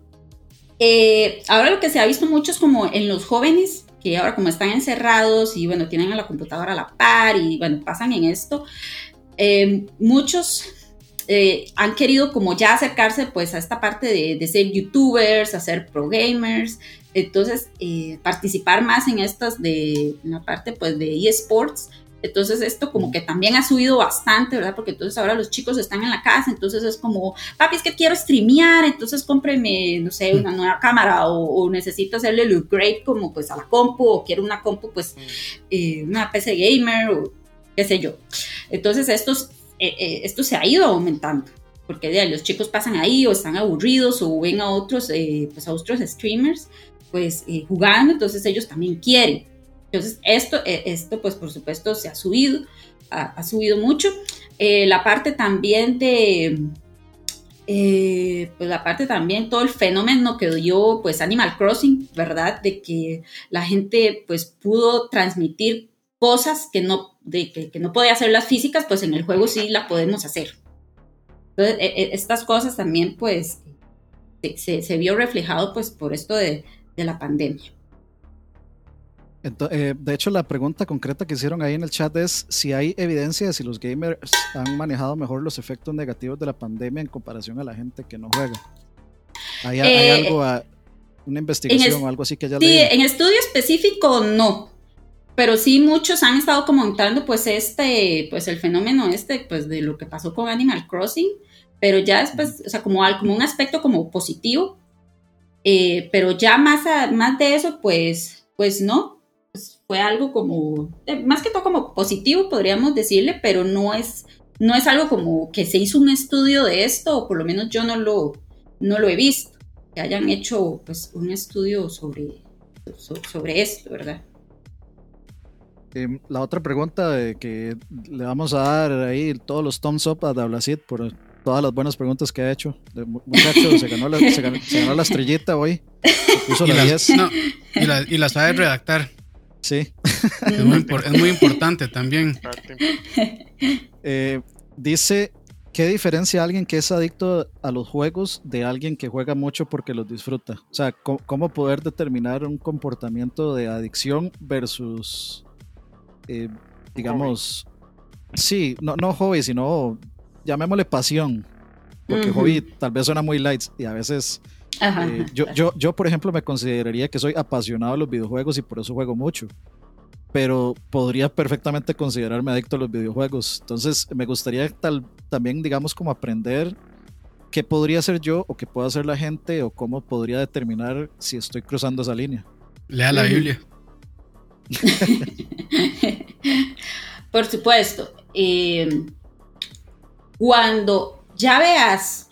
Eh, ahora lo que se ha visto mucho es como en los jóvenes, que ahora como están encerrados y bueno, tienen a la computadora a la par y bueno, pasan en esto, em, muchos eh, han querido como ya acercarse pues a esta parte de, de ser youtubers, a ser pro gamers, entonces eh, participar más en estas de en la parte pues de eSports. Entonces esto como que también ha subido bastante, ¿verdad? Porque entonces ahora los chicos están en la casa, entonces es como, papi, es que quiero streamear, entonces cómpreme, no sé, una nueva cámara o, necesito hacerle el upgrade como pues a la compu o quiero una compu pues eh, una PC gamer o qué sé yo. Entonces estos eh, eh, esto se ha ido aumentando, porque de, los chicos pasan ahí o están aburridos o ven a otros, eh, pues a otros streamers pues jugando, entonces ellos también quieren. Entonces esto, esto pues por supuesto se ha subido, ha, subido mucho. la parte también de, pues la parte también, todo el fenómeno que dio pues Animal Crossing, ¿verdad? De que la gente pues pudo transmitir cosas que no, de, que, no podía hacer las físicas, pues en el juego sí la podemos hacer. Entonces, e, e, estas cosas también, pues, se, se, vio reflejado, pues, por esto de, de la pandemia. Eh, de hecho, la pregunta concreta que hicieron ahí en el chat es si hay evidencia de si los gamers han manejado mejor los efectos negativos de la pandemia en comparación a la gente que no juega. ¿Hay, eh, algo, una investigación o algo así que haya Sí, en estudio específico no, pero sí muchos han estado comentando pues este, pues el fenómeno este, pues de lo que pasó con Animal Crossing, pero ya después, o sea, como, como un aspecto como positivo, eh, pero ya más, más de eso, pues, pues no, fue algo como, eh, más que todo como positivo podríamos decirle, pero no es, no es algo como que se hizo un estudio de esto, o por lo menos yo no lo, no lo he visto, que hayan hecho pues un estudio sobre, sobre esto, ¿verdad? Em, la otra pregunta que le vamos a dar ahí todos los thumbs up a Dablacid por todas las buenas preguntas que ha hecho. Muchacho, se ganó la, se ganó, la estrellita hoy. puso y, la las, no, y, la, y, sabe redactar. Sí. Es muy, es muy importante también. Eh, dice, ¿qué diferencia alguien que es adicto a los juegos de alguien que juega mucho porque los disfruta? O sea, cómo poder determinar un comportamiento de adicción versus eh, digamos, sí, no, no hobby, sino llamémosle pasión, porque hobby tal vez suena muy light y a veces... Eh, yo, yo, yo, por ejemplo, me consideraría que soy apasionado de los videojuegos y por eso juego mucho pero podría perfectamente considerarme adicto a los videojuegos. Entonces, me gustaría tal, también, digamos, como aprender qué podría hacer yo o qué puede hacer la gente o cómo podría determinar si estoy cruzando esa línea. Lea la Biblia. Por supuesto. Eh, cuando ya veas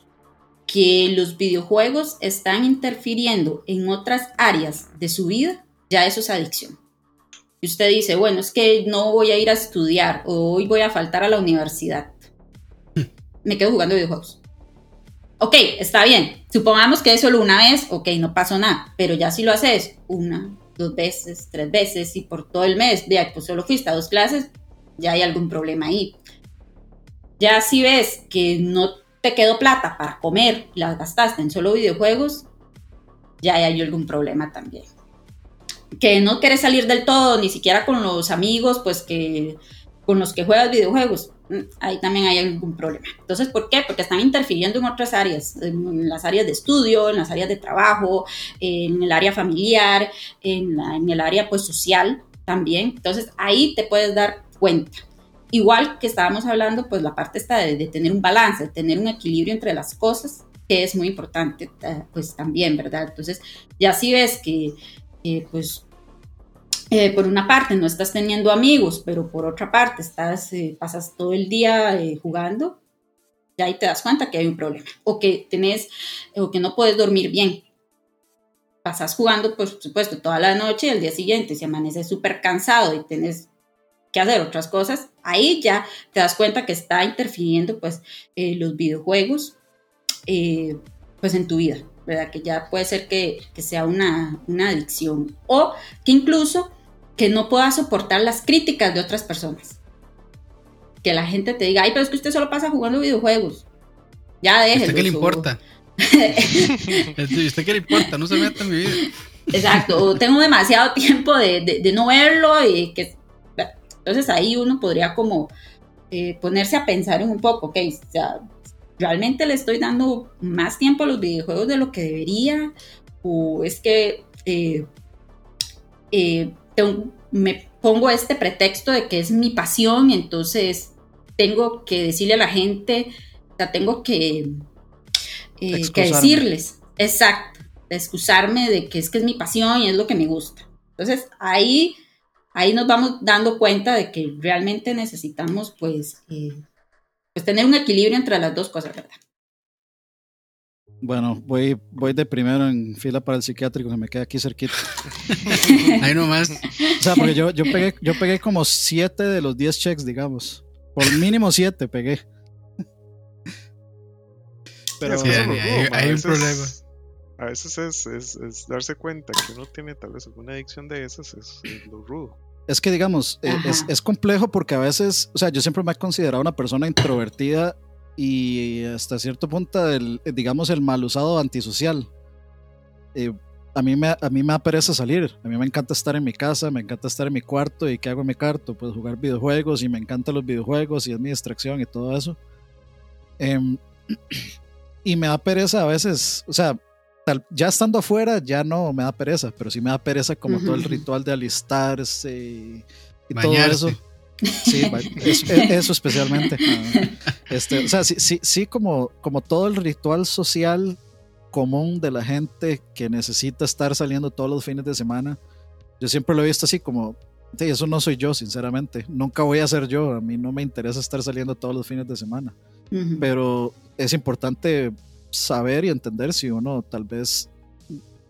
que los videojuegos están interfiriendo en otras áreas de su vida, ya eso es adicción. Y usted dice, bueno, es que no voy a ir a estudiar o hoy voy a faltar a la universidad. Me quedo jugando videojuegos. Ok, está bien. Supongamos que es solo una vez, ok, no pasó nada. Pero ya si lo haces una, dos veces, tres veces y por todo el mes, vea, pues solo fuiste a dos clases, ya hay algún problema ahí. Ya si ves que no te quedó plata para comer, la gastaste en solo videojuegos, ya hay algún problema también. Que no quieres salir del todo, ni siquiera con los amigos, pues que con los que juegas videojuegos, mm, ahí también hay algún problema. Entonces, ¿por qué? Porque están interfiriendo en otras áreas, en las áreas de estudio, en las áreas de trabajo, en el área familiar, en, el área pues social también. Entonces, ahí te puedes dar cuenta. Igual que estábamos hablando, pues la parte está de, tener un balance, de tener un equilibrio entre las cosas, que es muy importante, pues también, ¿verdad? Entonces, ya si ves que, pues eh, por una parte no estás teniendo amigos, pero por otra parte estás, eh, pasas todo el día eh, jugando, ya ahí te das cuenta que hay un problema. O que tenés, o que no puedes dormir bien. Pasas jugando, por supuesto, toda la noche y al día siguiente, si amaneces súper cansado y tenés que hacer otras cosas, ahí ya te das cuenta que está interfiriendo pues eh, los videojuegos eh, pues en tu vida, ¿verdad? Que ya puede ser que, sea una, una, adicción o que incluso que no puedas soportar las críticas de otras personas. Que la gente te diga, ay, pero es que usted solo pasa jugando videojuegos. Ya déjelo. ¿Usted qué le importa? ¿Usted qué le importa? No se meta en mi vida. Exacto, tengo demasiado tiempo de, de, no verlo y que... Entonces ahí uno podría como eh, ponerse a pensar en un poco, ok, o sea, ¿realmente le estoy dando más tiempo a los videojuegos de lo que debería? ¿O es que eh, eh, me pongo este pretexto de que es mi pasión, entonces tengo que decirle a la gente, o sea, tengo que, que decirles, exacto, excusarme de que es que es mi pasión y es lo que me gusta. Entonces ahí, ahí nos vamos dando cuenta de que realmente necesitamos pues, eh, pues tener un equilibrio entre las dos cosas, ¿verdad? Bueno, voy, voy de primero en fila para el psiquiátrico que me queda aquí cerquita. Ahí nomás. O sea, porque yo, yo, pegué, yo pegué como 7 de los 10 checks, digamos. Por mínimo 7 pegué. Pero sí, hay, un problema a veces es, darse cuenta que uno tiene tal vez alguna adicción de esas, es, lo rudo. Es que, digamos, e, es, complejo porque a veces, o sea, yo siempre me he considerado una persona introvertida y hasta cierto punto, el, digamos, el mal usado antisocial. Eh, a, mí me, a mí me da pereza salir. A mí me encanta estar en mi casa, me encanta estar en mi cuarto. ¿Y qué hago en mi cuarto? Pues jugar videojuegos y me encantan los videojuegos y es mi distracción y todo eso. Em, y me da pereza a veces, o sea, ya estando afuera ya no me da pereza, pero sí me da pereza como todo el ritual de alistarse y, todo eso. Sí, eso, especialmente. Este, o sea, sí, sí, sí como, como todo el ritual social común de la gente que necesita estar saliendo todos los fines de semana. Yo siempre lo he visto así como, sí, eso no soy yo, sinceramente. Nunca voy a ser yo. A mí no me interesa estar saliendo todos los fines de semana. Pero es importante saber y entender si uno tal vez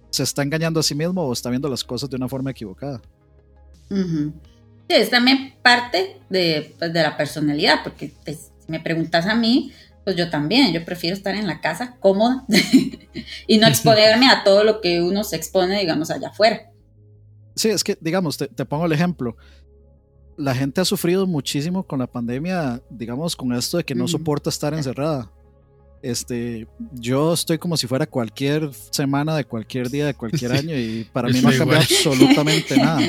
se está engañando a sí mismo o está viendo las cosas de una forma equivocada. Sí, es también parte de, pues, de la personalidad, porque pues, si me preguntas a mí, pues yo también, yo prefiero estar en la casa cómoda y no exponerme a todo lo que uno se expone, digamos, allá afuera. Sí, es que, digamos, te, te pongo el ejemplo la gente ha sufrido muchísimo con la pandemia, digamos, con esto de que no soporta estar encerrada. Este, yo estoy como si fuera cualquier semana de cualquier día de cualquier año y para mí no ha cambiado absolutamente nada.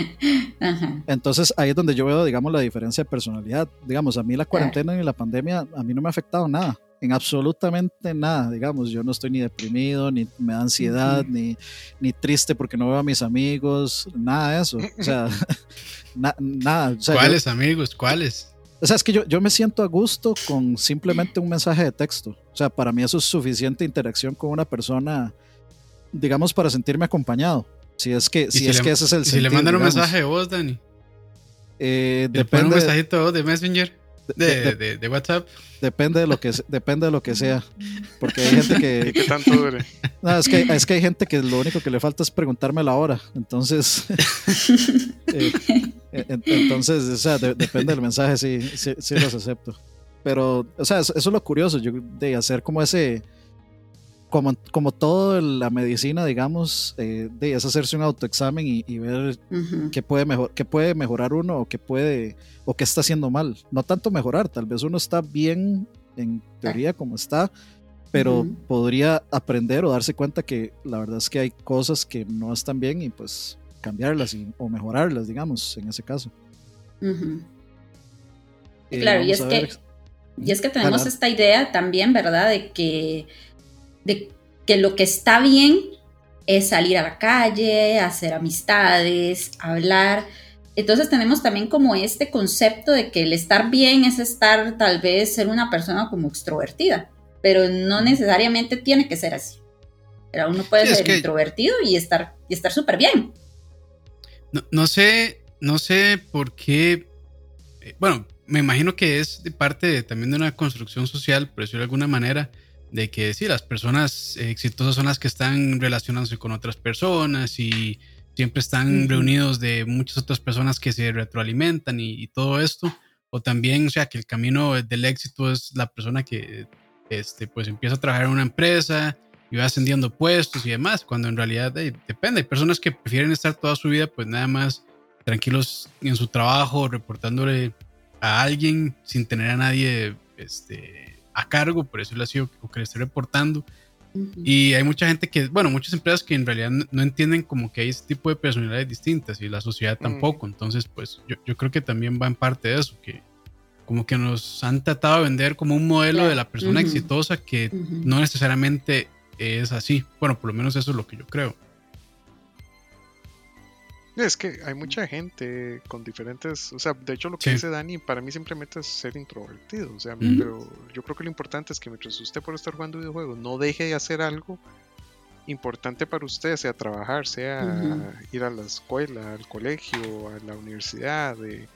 Entonces ahí es donde yo veo, digamos, la diferencia de personalidad. Digamos, a mí la cuarentena ni la pandemia a mí no me ha afectado nada, en absolutamente nada. Digamos, yo no estoy ni deprimido, ni me da ansiedad, ni, ni triste porque no veo a mis amigos, nada de eso. O sea, nada. ¿Cuáles amigos? ¿Cuáles? O sea, es que yo, yo me siento a gusto con simplemente un mensaje de texto. O sea, para mí eso es suficiente interacción con una persona, digamos, para sentirme acompañado. Si es que, si, es que ese es el Si le mandan un mensaje de voz, Dani. Eh, depende. un mensajito de Messenger? De, de, de, WhatsApp. Depende de lo que depende de lo que sea. Porque hay gente que. ¿Y qué tanto dure? No, es que, es que hay gente que lo único que le falta es preguntarme la hora. Entonces. Eh, entonces, o sea, depende del mensaje, sí, sí, sí, los acepto. Pero, o sea, eso, es lo curioso, yo, de hacer como ese. Como, como todo la medicina, digamos, eh, de es hacerse un autoexamen y, y ver qué, puede mejor, qué puede mejorar uno o qué puede o qué está haciendo mal. No tanto mejorar, tal vez uno está bien en teoría como está, pero podría aprender o darse cuenta que la verdad es que hay cosas que no están bien y pues cambiarlas o mejorarlas, digamos, en ese caso. Eh, claro, y es, que, y es que tenemos esta idea también, ¿verdad? De que, de que lo que está bien es salir a la calle, hacer amistades, hablar, entonces tenemos también como este concepto de que el estar bien es estar tal vez ser una persona como extrovertida, pero no necesariamente tiene que ser así. Pero uno puede ser introvertido y estar y estar súper bien. No, sé, no sé por qué. Eh, bueno, me imagino que es parte también de una construcción social, por decirlo de alguna manera, de que sí, las personas exitosas son las que están relacionándose con otras personas y siempre están reunidos de muchas otras personas que se retroalimentan y, todo esto, o también, o sea, que el camino del éxito es la persona que este, pues empieza a trabajar en una empresa y va ascendiendo puestos y demás, cuando en realidad depende, hay personas que prefieren estar toda su vida pues nada más tranquilos en su trabajo, reportándole a alguien sin tener a nadie este, a cargo, por eso le ha sido o que le esté reportando. Y hay mucha gente que, bueno, muchas empresas que en realidad no, entienden como que hay ese tipo de personalidades distintas y la sociedad tampoco. Entonces, pues yo, yo, creo que también va en parte de eso, que como que nos han tratado de vender como un modelo de la persona exitosa que no necesariamente es así. Bueno, por lo menos eso es lo que yo creo. Es que hay mucha gente con diferentes, o sea, de hecho lo que dice Dani para mí simplemente es ser introvertido, o sea, pero yo creo que lo importante es que mientras usted por estar jugando videojuegos no deje de hacer algo importante para usted, sea trabajar, sea ir a la escuela, al colegio, a la universidad, de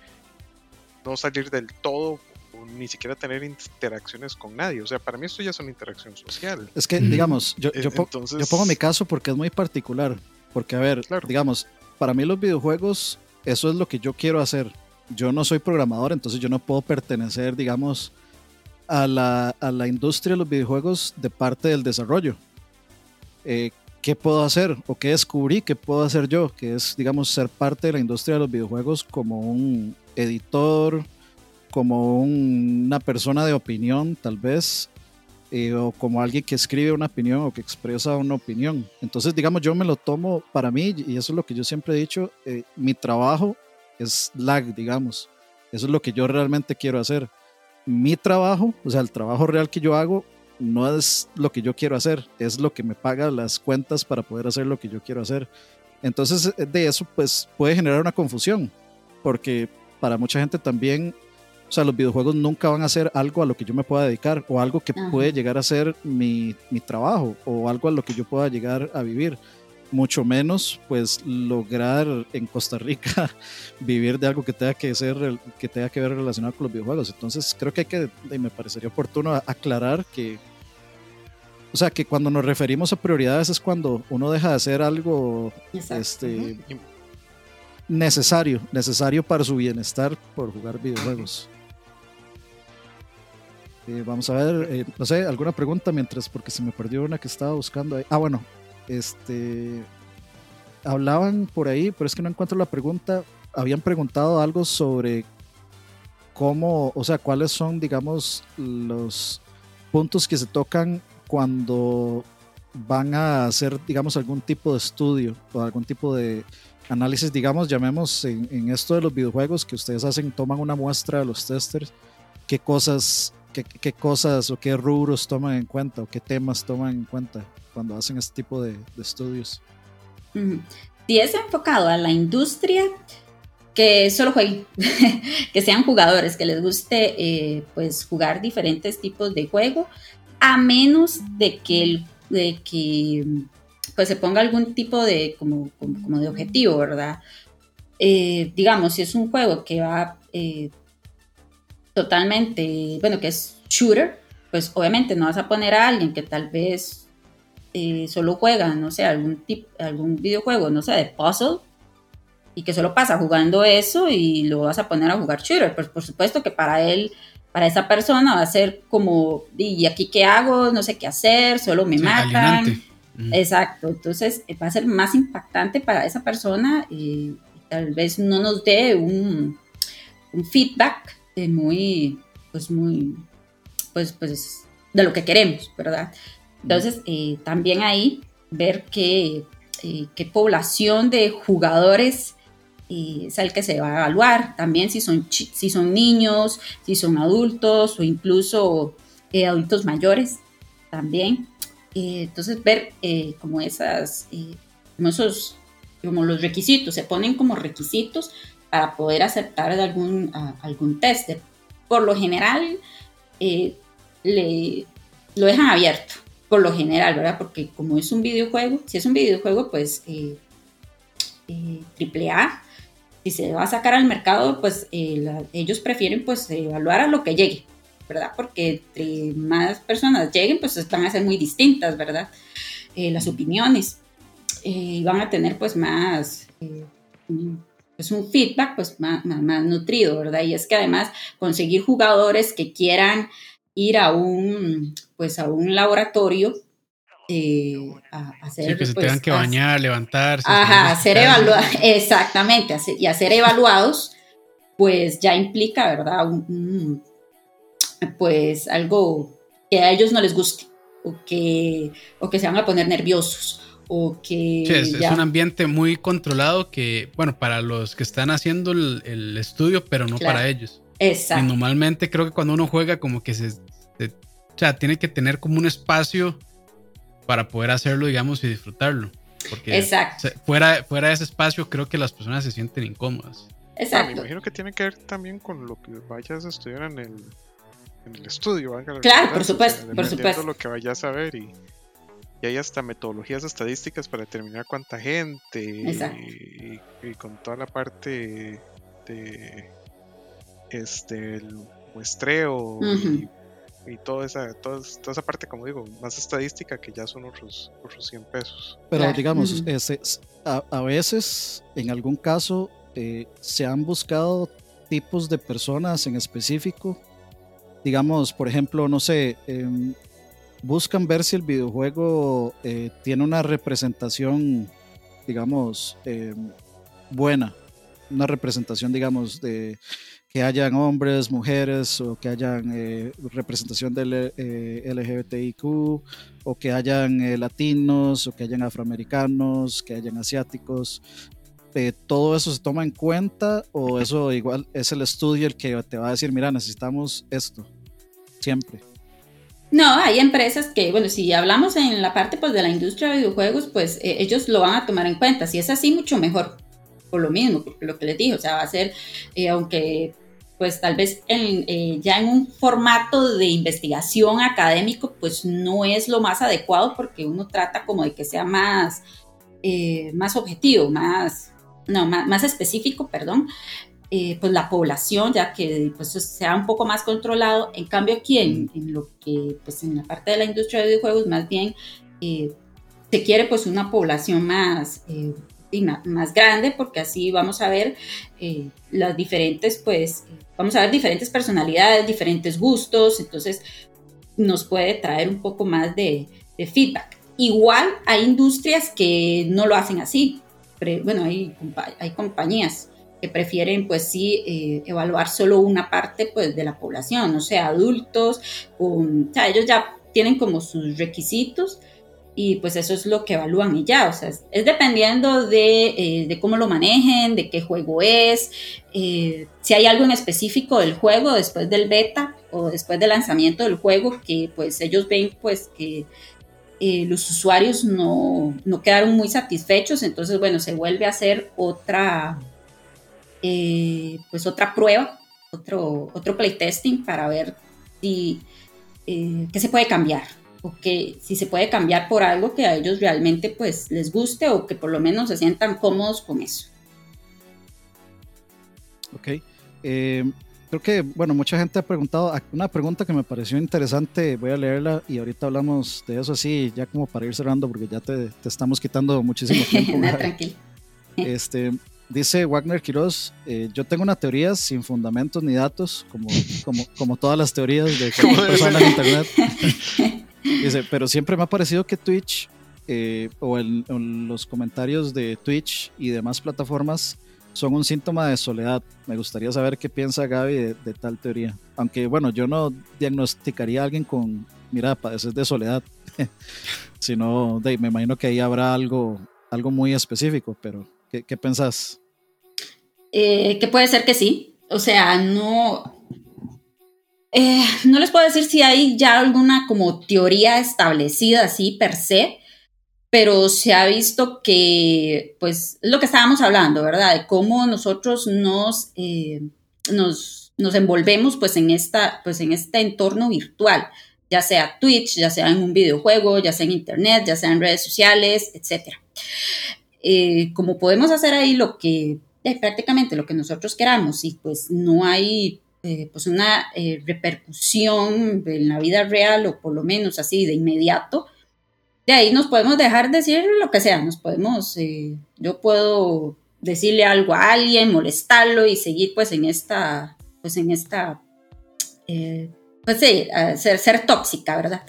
no salir del todo o ni siquiera tener interacciones con nadie. O sea, para mí esto ya es una interacción social. Es que, digamos, yo, yo, yo pongo mi caso porque es muy particular. Porque, a ver, digamos, para mí los videojuegos, eso es lo que yo quiero hacer. Yo no soy programador, entonces yo no puedo pertenecer, digamos, a la, a la industria de los videojuegos de parte del desarrollo. Eh, ¿Qué puedo hacer o qué descubrí que puedo hacer yo? Que es, digamos, ser parte de la industria de los videojuegos como un editor, como una persona de opinión, tal vez, eh, o como alguien que escribe una opinión o que expresa una opinión. Entonces, digamos, yo me lo tomo para mí, y eso es lo que yo siempre he dicho, eh, mi trabajo es lag, digamos. Eso es lo que yo realmente quiero hacer. Mi trabajo, o sea, el trabajo real que yo hago, no es lo que yo quiero hacer, es lo que me paga las cuentas para poder hacer lo que yo quiero hacer. Entonces, eh, de eso, pues puede generar una confusión, porque para mucha gente también o sea, los videojuegos nunca van a ser algo a lo que yo me pueda dedicar o algo que puede llegar a ser mi, mi, trabajo o algo a lo que yo pueda llegar a vivir. Mucho menos, pues, lograr en Costa Rica vivir de algo que tenga que ser, que tenga que ver relacionado con los videojuegos. Entonces, creo que hay que, y me parecería oportuno aclarar que, o sea, que cuando nos referimos a prioridades es cuando uno deja de hacer algo, este, necesario, necesario para su bienestar por jugar videojuegos. Eh, vamos a ver, eh, no sé, alguna pregunta mientras, porque se me perdió una que estaba buscando ahí. Ah, bueno, este. Hablaban por ahí, pero es que no encuentro la pregunta. Habían preguntado algo sobre cómo, o sea, cuáles son, digamos, los puntos que se tocan cuando van a hacer, digamos, algún tipo de estudio o algún tipo de análisis, digamos, llamemos en, en esto de los videojuegos que ustedes hacen, toman una muestra de los testers, qué cosas qué, cosas o qué rubros toman en cuenta o qué temas toman en cuenta cuando hacen este tipo de, estudios. Si es enfocado a la industria, que solo jueguen, que sean jugadores, que les guste eh, pues jugar diferentes tipos de juego, a menos de que, de que pues se ponga algún tipo de, como, como, de objetivo, ¿verdad? Eh, digamos, si es un juego que va eh, totalmente, bueno, que es shooter, pues obviamente no vas a poner a alguien que tal vez eh, solo juega, no sé, algún, tipo, algún videojuego, no sé, de puzzle, y que solo pasa jugando eso y lo vas a poner a jugar shooter. Pues por supuesto que para él, para esa persona va a ser como, ¿y aquí qué hago? No sé qué hacer, solo me matan. Exacto, entonces eh, va a ser más impactante para esa persona y tal vez no nos dé un, un feedback muy, pues muy, pues, pues de lo que queremos, ¿verdad? Entonces, eh, también ahí ver qué, eh, qué población de jugadores eh, es el que se va a evaluar. También si son, si son niños, si son adultos o incluso adultos mayores también. entonces, ver como esas, como esos, como los requisitos, se ponen como requisitos para poder aceptar algún, algún tester. Por lo general, eh, le, lo dejan abierto, por lo general, ¿verdad? Porque como es un videojuego, si es un videojuego, pues eh, eh si se va a sacar al mercado, pues eh, ellos prefieren pues evaluar a lo que llegue, ¿verdad? Porque entre más personas lleguen, pues van a ser muy distintas, ¿verdad? las opiniones. y van a tener pues más eh, pues un feedback pues más, más, nutrido, ¿verdad? Y es que además conseguir jugadores que quieran ir a un, pues a un laboratorio eh, a, hacer... Sí, que se pues, tengan que bañar, levantarse. Ajá, hacer evaluados, exactamente, y hacer evaluados, pues ya implica, ¿verdad? pues algo que a ellos no les guste o que, o que se van a poner nerviosos o que... Sí, es, un ambiente muy controlado que, bueno, para los que están haciendo el, estudio, pero no para ellos. Exacto. Y normalmente creo que cuando uno juega como que se, o sea, tiene que tener como un espacio para poder hacerlo, digamos, y disfrutarlo. Porque Exacto. fuera, fuera de ese espacio creo que las personas se sienten incómodas. Exacto. me imagino que tiene que ver también con lo que vayas a estudiar en el, en el estudio. claro, por supuesto, por supuesto. lo que vayas a ver y, y hay hasta metodologías estadísticas para determinar cuánta gente y, y, con toda la parte de este el muestreo y y toda esa, toda, esa parte, como digo, más estadística que ya son otros, otros 100 pesos. Pero digamos, a, veces, en algún caso, eh, se han buscado tipos de personas en específico. Digamos, por ejemplo, no sé, em, buscan ver si el videojuego eh, tiene una representación, digamos, em, buena. Una representación, digamos, de que hayan hombres, mujeres o que hayan eh, representación del eh, LGBTIQ o que hayan eh, latinos o que hayan afroamericanos, que hayan asiáticos. ¿Todo eso se toma en cuenta o eso igual es el estudio el que te va a decir, mira, necesitamos esto? Siempre. No, hay empresas que, bueno, si hablamos en la parte pues, de la industria de videojuegos, pues ellos lo van a tomar en cuenta. Si es así, mucho mejor por lo mismo, porque lo que les dije, o sea, va a ser, eh, aunque pues tal vez eh, ya en un formato de investigación académico, pues no es lo más adecuado porque uno trata como de que sea más, eh, más objetivo, más, no, más, específico, perdón, pues la población, ya que pues sea un poco más controlado. En cambio aquí en, lo que, pues en la parte de la industria de videojuegos, más bien se quiere pues una población más más, grande porque así vamos a ver eh, las diferentes, pues, vamos a ver diferentes personalidades, diferentes gustos, entonces nos puede traer un poco más de, feedback. Igual hay industrias que no lo hacen así, pero, bueno, hay, hay compañías que prefieren pues sí eh, evaluar solo una parte pues de la población, o sea, adultos, con, o sea, ellos ya tienen como sus requisitos y pues eso es lo que evalúan y ya, o sea, es, dependiendo eh, de, cómo lo manejen, de qué juego es, eh, si hay algo en específico del juego después del beta o después del lanzamiento del juego que pues ellos ven pues que eh, los usuarios no, no, quedaron muy satisfechos, entonces bueno, se vuelve a hacer otra, pues otra prueba, otro, otro playtesting para ver si, qué se puede cambiar o que si se puede cambiar por algo que a ellos realmente pues les guste o que por lo menos se sientan cómodos con eso. Ok. Eh, creo que, bueno, mucha gente ha preguntado, una pregunta que me pareció interesante, voy a leerla y ahorita hablamos de eso así, ya como para ir cerrando, porque ya te, estamos quitando muchísimo tiempo. tranquilo. Este, dice Wagner Quiroz, eh, yo tengo una teoría sin fundamentos ni datos, como, como, como todas las teorías de personas en internet. Dice, pero siempre me ha parecido que Twitch eh, o en, los comentarios de Twitch y demás plataformas son un síntoma de soledad. Me gustaría saber qué piensa Gaby de, tal teoría. Aunque bueno, yo no diagnosticaría a alguien con, mira, padeces de soledad, sino de, me imagino que ahí habrá algo, algo muy específico, pero ¿qué, qué pensás? Eh, que puede ser que sí. O sea, no, eh, no les puedo decir si hay ya alguna como teoría establecida así per se, pero se ha visto que, pues, lo que estábamos hablando, ¿verdad? De cómo nosotros nos, eh, nos, nos, envolvemos, pues, en, esta, pues, en este entorno virtual, ya sea Twitch, ya sea en un videojuego, ya sea en Internet, ya sea en redes sociales, etc. Eh, como podemos hacer ahí lo que, prácticamente lo que nosotros queramos y pues no hay eh, pues una eh, repercusión en la vida real o por lo menos así de inmediato, de ahí nos podemos dejar decir lo que sea, nos podemos, eh, yo puedo decirle algo a alguien, molestarlo y seguir pues en esta, pues en esta, eh, pues sí, ser, ser tóxica, ¿verdad?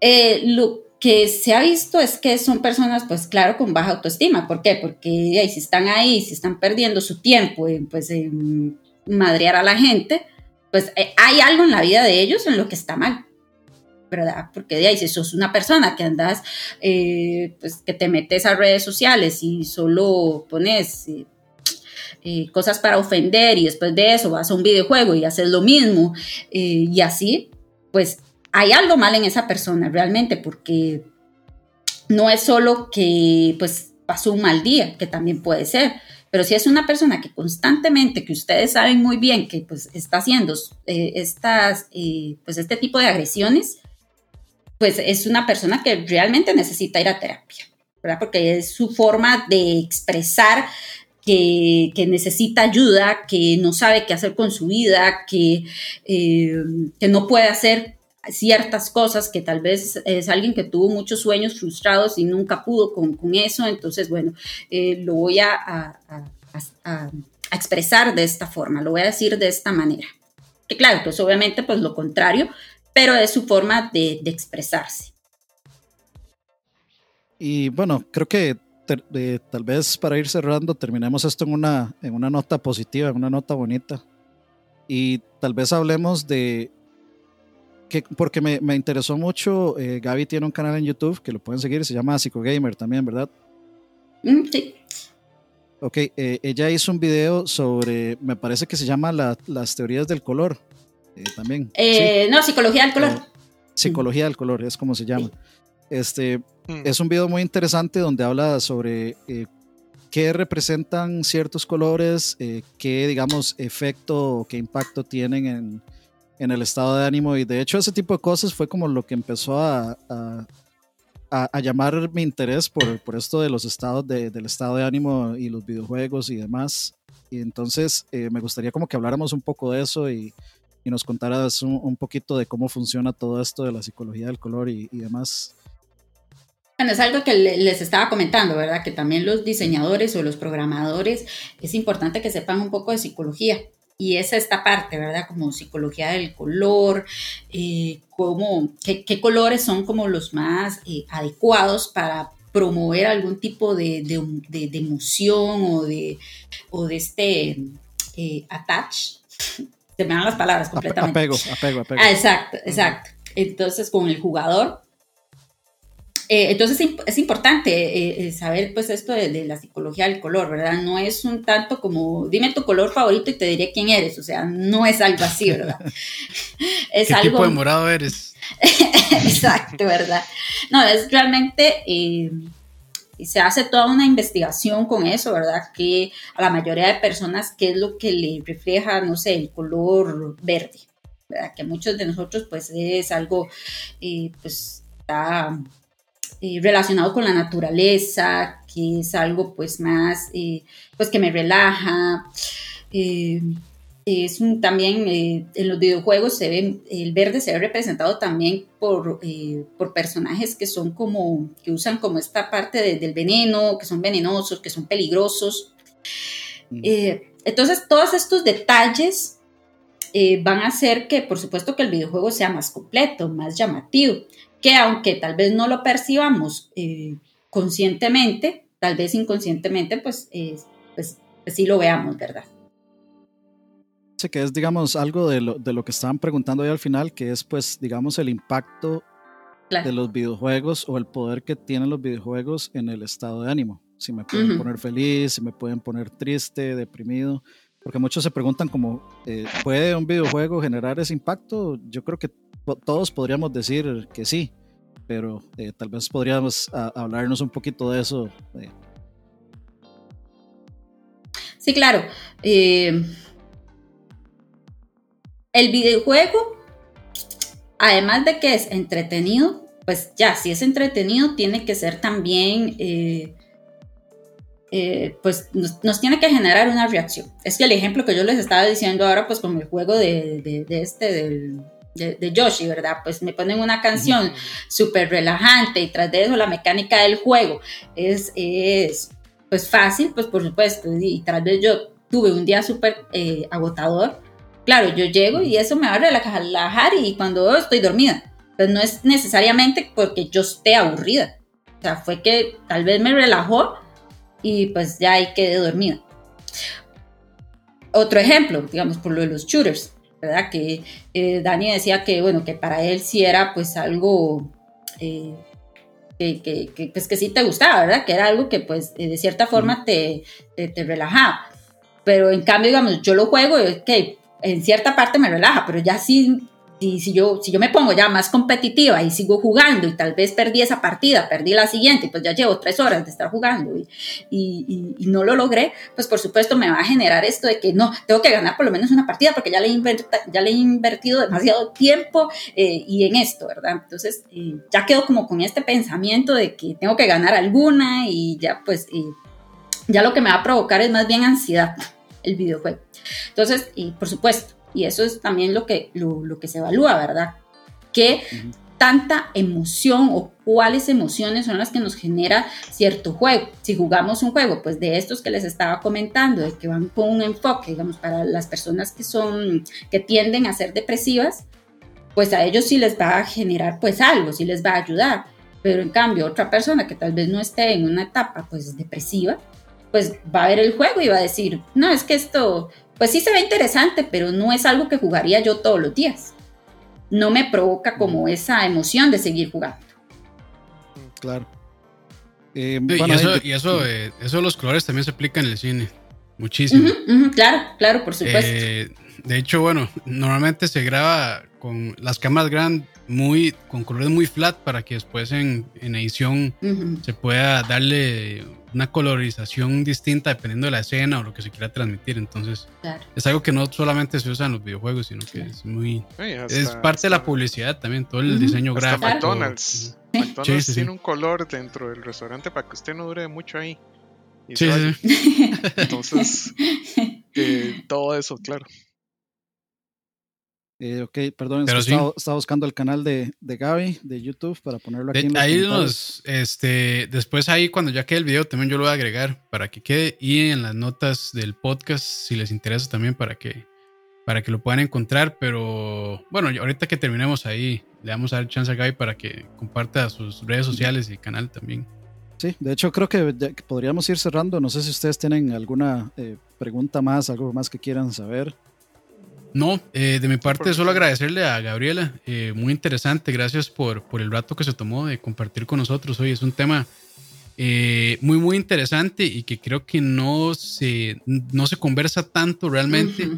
Eh, lo que se ha visto es que son personas, pues claro, con baja autoestima. ¿Por qué? Porque si están ahí, si están perdiendo su tiempo en, pues, en madrear a la gente, pues eh, hay algo en la vida de ellos en lo que está mal. ¿verdad? Porque de ahí, si sos una persona que andas, eh, pues que te metes a redes sociales y solo pones cosas para ofender y después de eso vas a un videojuego y haces lo mismo y así, pues hay algo mal en esa persona realmente, porque no es solo que pues pasó un mal día, que también puede ser, pero si es una persona que constantemente, que ustedes saben muy bien que pues está haciendo eh, estas, eh, pues este tipo de agresiones, pues es una persona que realmente necesita ir a terapia, ¿verdad? Porque es su forma de expresar que, necesita ayuda, que no sabe qué hacer con su vida, que, eh, que no puede hacer ciertas cosas que tal vez es alguien que tuvo muchos sueños frustrados y nunca pudo con, eso, entonces bueno, eh, lo voy a, expresar de esta forma, lo voy a decir de esta manera. Que claro, pues obviamente pues lo contrario, pero es su forma de, expresarse. Y bueno, creo que tal vez para ir cerrando terminemos esto en una, en una nota positiva, en una nota bonita. Y tal vez hablemos de porque me, me, interesó mucho, eh, Gaby tiene un canal en YouTube que lo pueden seguir, se llama Gamer también, ¿verdad? Mm, sí. Ok, eh, ella hizo un video sobre, me parece que se llama las teorías del color, eh, también. No, psicología del color. psicología del color, es como se llama. Este, mm. Es un video muy interesante donde habla sobre qué representan ciertos colores, qué, digamos, efecto o qué impacto tienen en, en el estado de ánimo y de hecho ese tipo de cosas fue como lo que empezó a, a, llamar mi interés por, por esto de los estados del estado de ánimo y los videojuegos y demás. Y entonces eh, me gustaría como que habláramos un poco de eso y, y nos contaras un, poquito de cómo funciona todo esto de la psicología del color y, y demás. Bueno, es algo que les estaba comentando, ¿verdad? Que también los diseñadores o los programadores es importante que sepan un poco de psicología y es esta parte, ¿verdad? Como psicología del color, eh, qué, colores son como los más eh, adecuados para promover algún tipo de, emoción o de, o de este eh, attach. Se me dan las palabras completamente. Apego, apego, apego. Ah, exacto, exacto. Entonces, con el jugador, eh, entonces es importante eh, eh, saber pues esto de, la psicología del color, ¿verdad? No es un tanto como, dime tu color favorito y te diré quién eres, o sea, no es algo así, ¿verdad? es ¿Qué tipo de morado eres? Exacto, ¿verdad? No, es realmente... se hace toda una investigación con eso, ¿verdad? Que a la mayoría de personas, ¿qué es lo que le refleja, no sé, el color verde? ¿verdad? Que muchos de nosotros, pues, es algo, pues, está eh, relacionado con la naturaleza, que es algo pues más, eh, pues que me relaja. Eh, es también en los videojuegos se ve, el verde se ve representado también por, por personajes que son como, que usan como esta parte del veneno, que son venenosos, que son peligrosos. Mm. entonces, todos estos detalles van a hacer que, por supuesto, que el videojuego sea más completo, más llamativo que aunque tal vez no lo percibamos eh, conscientemente, tal vez inconscientemente, pues, pues, pues, sí lo veamos, ¿verdad? Sí, que es, digamos, algo de lo, de lo que estaban preguntando ahí al final, que es, pues, digamos, el impacto de los videojuegos o el poder que tienen los videojuegos en el estado de ánimo. Si me pueden poner feliz, si me pueden poner triste, deprimido. Porque muchos se preguntan como, eh, ¿puede un videojuego generar ese impacto? Yo creo que todos podríamos decir que sí, pero eh, tal vez podríamos hablarnos un poquito de eso. Eh. Sí, claro. el videojuego, además de que es entretenido, pues ya, si es entretenido, tiene que ser también eh, pues nos, tiene que generar una reacción. Es que el ejemplo que yo les estaba diciendo ahora, pues con el juego de, este, de, de, Yoshi, ¿verdad? Pues me ponen una canción súper relajante y tras de eso la mecánica del juego es, es pues fácil, pues por supuesto, y tal vez yo tuve un día súper eh, agotador, claro, yo llego y eso me va a relajar y cuando estoy dormida, pues no es necesariamente porque yo esté aburrida, o sea, fue que tal vez me relajó y pues ya ahí quedé dormida. Otro ejemplo, digamos, por lo de los shooters, ¿verdad? Que eh, Dani decía que, bueno, que para él sí era pues algo eh, que, que, pues que sí te gustaba, ¿verdad? Que era algo que pues de cierta forma te, te, te relajaba. Pero en cambio, digamos, yo lo juego, que en cierta parte me relaja, pero ya sí si, si, yo, si yo me pongo ya más competitiva y sigo jugando y tal vez perdí esa partida, perdí la siguiente, pues ya llevo tres horas de estar jugando y, y, no lo logré, pues por supuesto me va a generar esto de que no, tengo que ganar por lo menos una partida porque ya le he, ya le he invertido demasiado tiempo eh, y en esto, ¿verdad? Entonces eh, ya quedo como con este pensamiento de que tengo que ganar alguna y ya pues eh, ya lo que me va a provocar es más bien ansiedad el videojuego. Entonces, y por supuesto, y eso es también lo que, lo, que se evalúa, ¿verdad? ¿Qué tanta emoción o cuáles emociones son las que nos genera cierto juego? Si jugamos un juego, pues de estos que les estaba comentando, de que van con un enfoque, digamos, para las personas que son, que tienden a ser depresivas, pues a ellos sí les va a generar pues algo, sí les va a ayudar. Pero en cambio, otra persona que tal vez no esté en una etapa pues depresiva, pues va a ver el juego y va a decir, no, es que esto pues sí se ve interesante, pero no es algo que jugaría yo todos los días. No me provoca como esa emoción de seguir jugando. Claro. Eh, y, eso, eh, eso, de los colores también se aplica en el cine. Muchísimo. claro, claro, por supuesto. Eh, de hecho, bueno, normalmente se graba con las cámaras grandes muy con colores muy flat para que después en, edición se pueda darle una colorización distinta dependiendo de la escena o lo que se quiera transmitir. Entonces, es algo que no solamente se usa en los videojuegos, sino que es muy. es parte de la publicidad también, todo el diseño gráfico. McDonald's. McDonald's tiene un color dentro del restaurante para que usted no dure mucho ahí. sí, Entonces, eh, todo eso, claro. Eh, ok, perdón, estaba, buscando el canal de, de, Gaby de YouTube para ponerlo aquí. ahí nos, este, después ahí cuando ya quede el video también yo lo voy a agregar para que quede y en las notas del podcast si les interesa también para que, para que lo puedan encontrar. Pero bueno, ahorita que terminemos ahí le vamos a dar chance a Gaby para que comparta sus redes sociales y el canal también. Sí, de hecho creo que, podríamos ir cerrando. No sé si ustedes tienen alguna eh, pregunta más, algo más que quieran saber. No, eh, de mi parte solo agradecerle a Gabriela, eh, muy interesante, gracias por, por el rato que se tomó de compartir con nosotros hoy. Es un tema eh, muy, muy interesante y que creo que no se, no se conversa tanto realmente.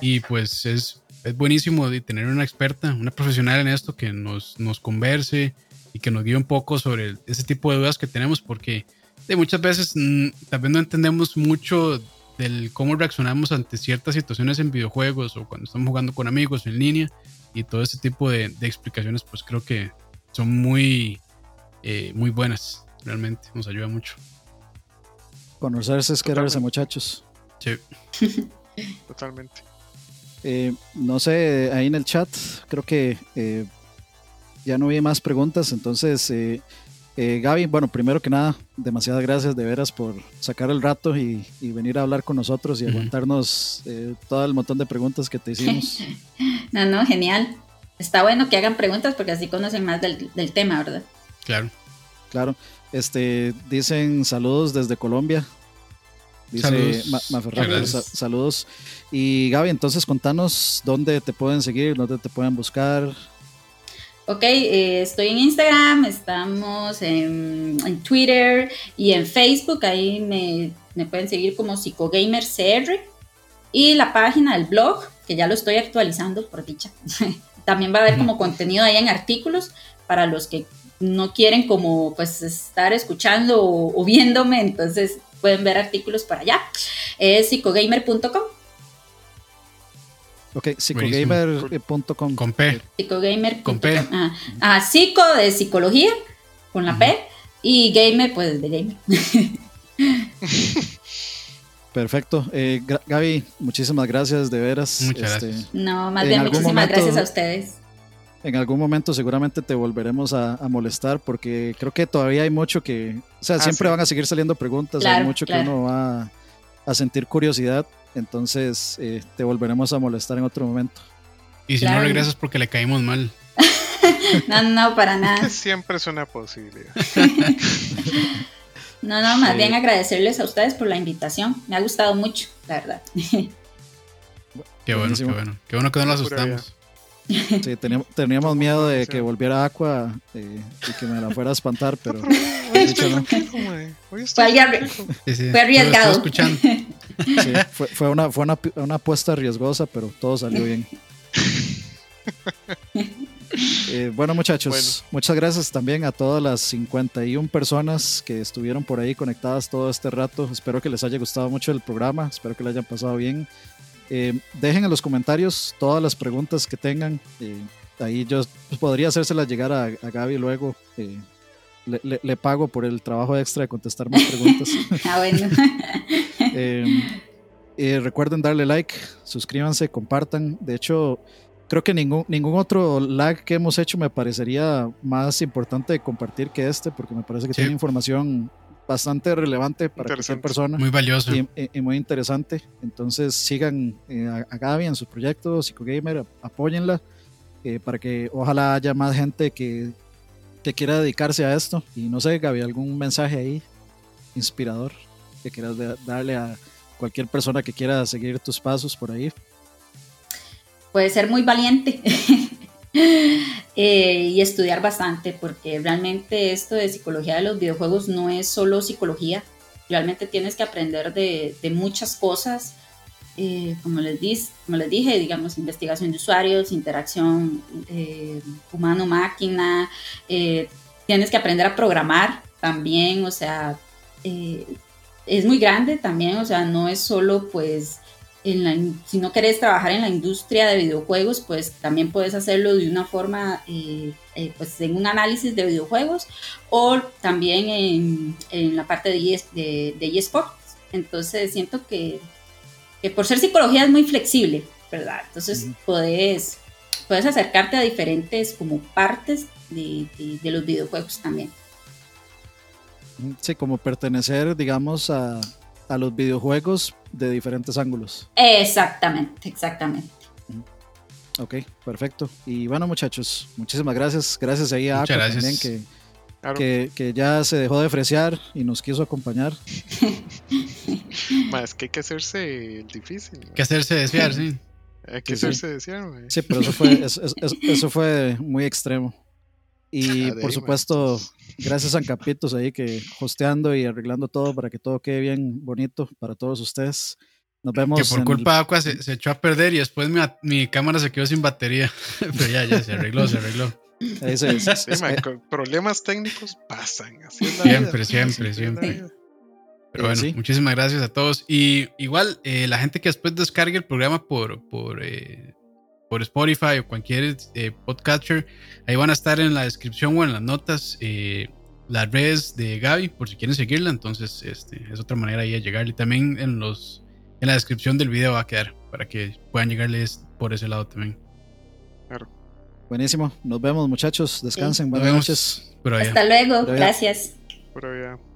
y pues es, es buenísimo de tener una experta, una profesional en esto que nos, nos converse y que nos guíe un poco sobre ese tipo de dudas que tenemos, porque de muchas veces mm, también no entendemos mucho del cómo reaccionamos ante ciertas situaciones en videojuegos o cuando estamos jugando con amigos en línea y todo ese tipo de, explicaciones pues creo que son muy, eh, muy buenas, realmente nos ayuda mucho. Conocerse es quererse muchachos. Sí. Totalmente. Eh, no sé, ahí en el chat creo que eh, ya no vi más preguntas, entonces eh, Gaby, bueno, primero que nada, demasiadas gracias de veras por sacar el rato y, venir a hablar con nosotros y aguantarnos eh, todo el montón de preguntas que te hicimos. no, no, genial. Está bueno que hagan preguntas porque así conocen más del, tema, ¿verdad? Claro. Claro. Este, dicen saludos desde Colombia. Dice saludos. saludos. Y Gaby, entonces contanos dónde te pueden seguir, dónde te pueden buscar. Ok, eh, estoy en Instagram, estamos en, Twitter y en Facebook. Ahí me, pueden seguir como PsicoGamerCR. Y la página del blog, que ya lo estoy actualizando por dicha. También va a haber como contenido ahí en artículos para los que no quieren como pues estar escuchando o, o viéndome. Entonces pueden ver artículos para allá. Es psicogamer.com. Ok, psicogamer.com. Con P. Psicogamer. Con P. Ah, psico de psicología, con la P. Y gamer, pues de gamer. Perfecto. Eh, Gaby, muchísimas gracias, de veras. Muchas este, gracias. No, más bien, muchísimas gracias a ustedes. en algún momento seguramente te volveremos a, molestar porque creo que todavía hay mucho que, o sea, ah, siempre van a seguir saliendo preguntas, hay mucho que uno va a sentir curiosidad, entonces eh, te volveremos a molestar en otro momento. Y si no regresas porque le caímos mal. no, no, para nada. Siempre es una posibilidad. no, no, más bien agradecerles a ustedes por la invitación. Me ha gustado mucho, la verdad. Qué bueno, qué bueno. Qué bueno que no lo asustamos. Sí, teníamos, miedo de que volviera Aqua eh, y que me la fuera a espantar, pero. Fue arriesgado. fue, fue, una, fue una, una apuesta riesgosa, pero todo salió bien. Eh, bueno, muchachos, muchas gracias también a todas las 51 personas que estuvieron por ahí conectadas todo este rato. Espero que les haya gustado mucho el programa, espero que le hayan pasado bien. Eh, dejen en los comentarios todas las preguntas que tengan. Eh, ahí yo podría hacérselas llegar a, Gaby luego. Le, pago por el trabajo extra de contestar más preguntas. ah, bueno. recuerden darle like, suscríbanse, compartan. De hecho, creo que ningún, ningún otro lag que hemos hecho me parecería más importante de compartir que este, porque me parece que tiene información bastante relevante para cualquier persona. Muy valioso. Y, muy interesante. Entonces sigan eh, a, Gaby en sus proyectos, PsicoGamer, apóyenla, eh, para que ojalá haya más gente que, que quiera dedicarse a esto. Y no sé, Gaby, algún mensaje ahí inspirador que quieras darle a cualquier persona que quiera seguir tus pasos por ahí puede ser muy valiente eh, y estudiar bastante, porque realmente esto de psicología de los videojuegos no es solo psicología, realmente tienes que aprender de, muchas cosas, eh, como, les como les dije, digamos, investigación de usuarios, interacción eh, humano-máquina, tienes que aprender a programar también, o sea, es muy grande también, o sea, no es solo pues si no querés trabajar en la industria de videojuegos, pues también puedes hacerlo de una forma, eh, eh, pues en un análisis de videojuegos o también en, la parte de, de, eSports. Entonces siento que, por ser psicología es muy flexible, ¿verdad? Entonces puedes, puedes acercarte a diferentes como partes de, de los videojuegos también. Sí, como pertenecer, digamos, a, a los videojuegos de diferentes ángulos. Exactamente, exactamente. Ok, perfecto. Y bueno, muchachos, muchísimas gracias. Gracias ahí a Aqua también que, que, ya se dejó de fresear y nos quiso acompañar. Más que hay que hacerse difícil. Que hacerse desear, sí. Hay que hacerse desear, Sí, pero eso fue, eso, fue muy extremo. Y por supuesto, gracias a Capitos ahí que hosteando y arreglando todo para que todo quede bien bonito para todos ustedes. Nos vemos. Que por culpa de Aqua se, echó a perder y después mi, mi, cámara se quedó sin batería. Pero ya, ya se arregló, se arregló. problemas técnicos pasan. siempre, siempre, siempre. Pero bueno, muchísimas gracias a todos. Y igual, eh, la gente que después descargue el programa por, por eh, por Spotify o cualquier eh, podcatcher. Ahí van a estar en la descripción o en las notas eh, las redes de Gaby por si quieren seguirla. Entonces, este es otra manera ahí de llegarle. También en los en la descripción del video va a quedar para que puedan llegarles por ese lado también. Claro. Buenísimo. Nos vemos, muchachos. Descansen. Buenas noches. Hasta luego. Gracias. Por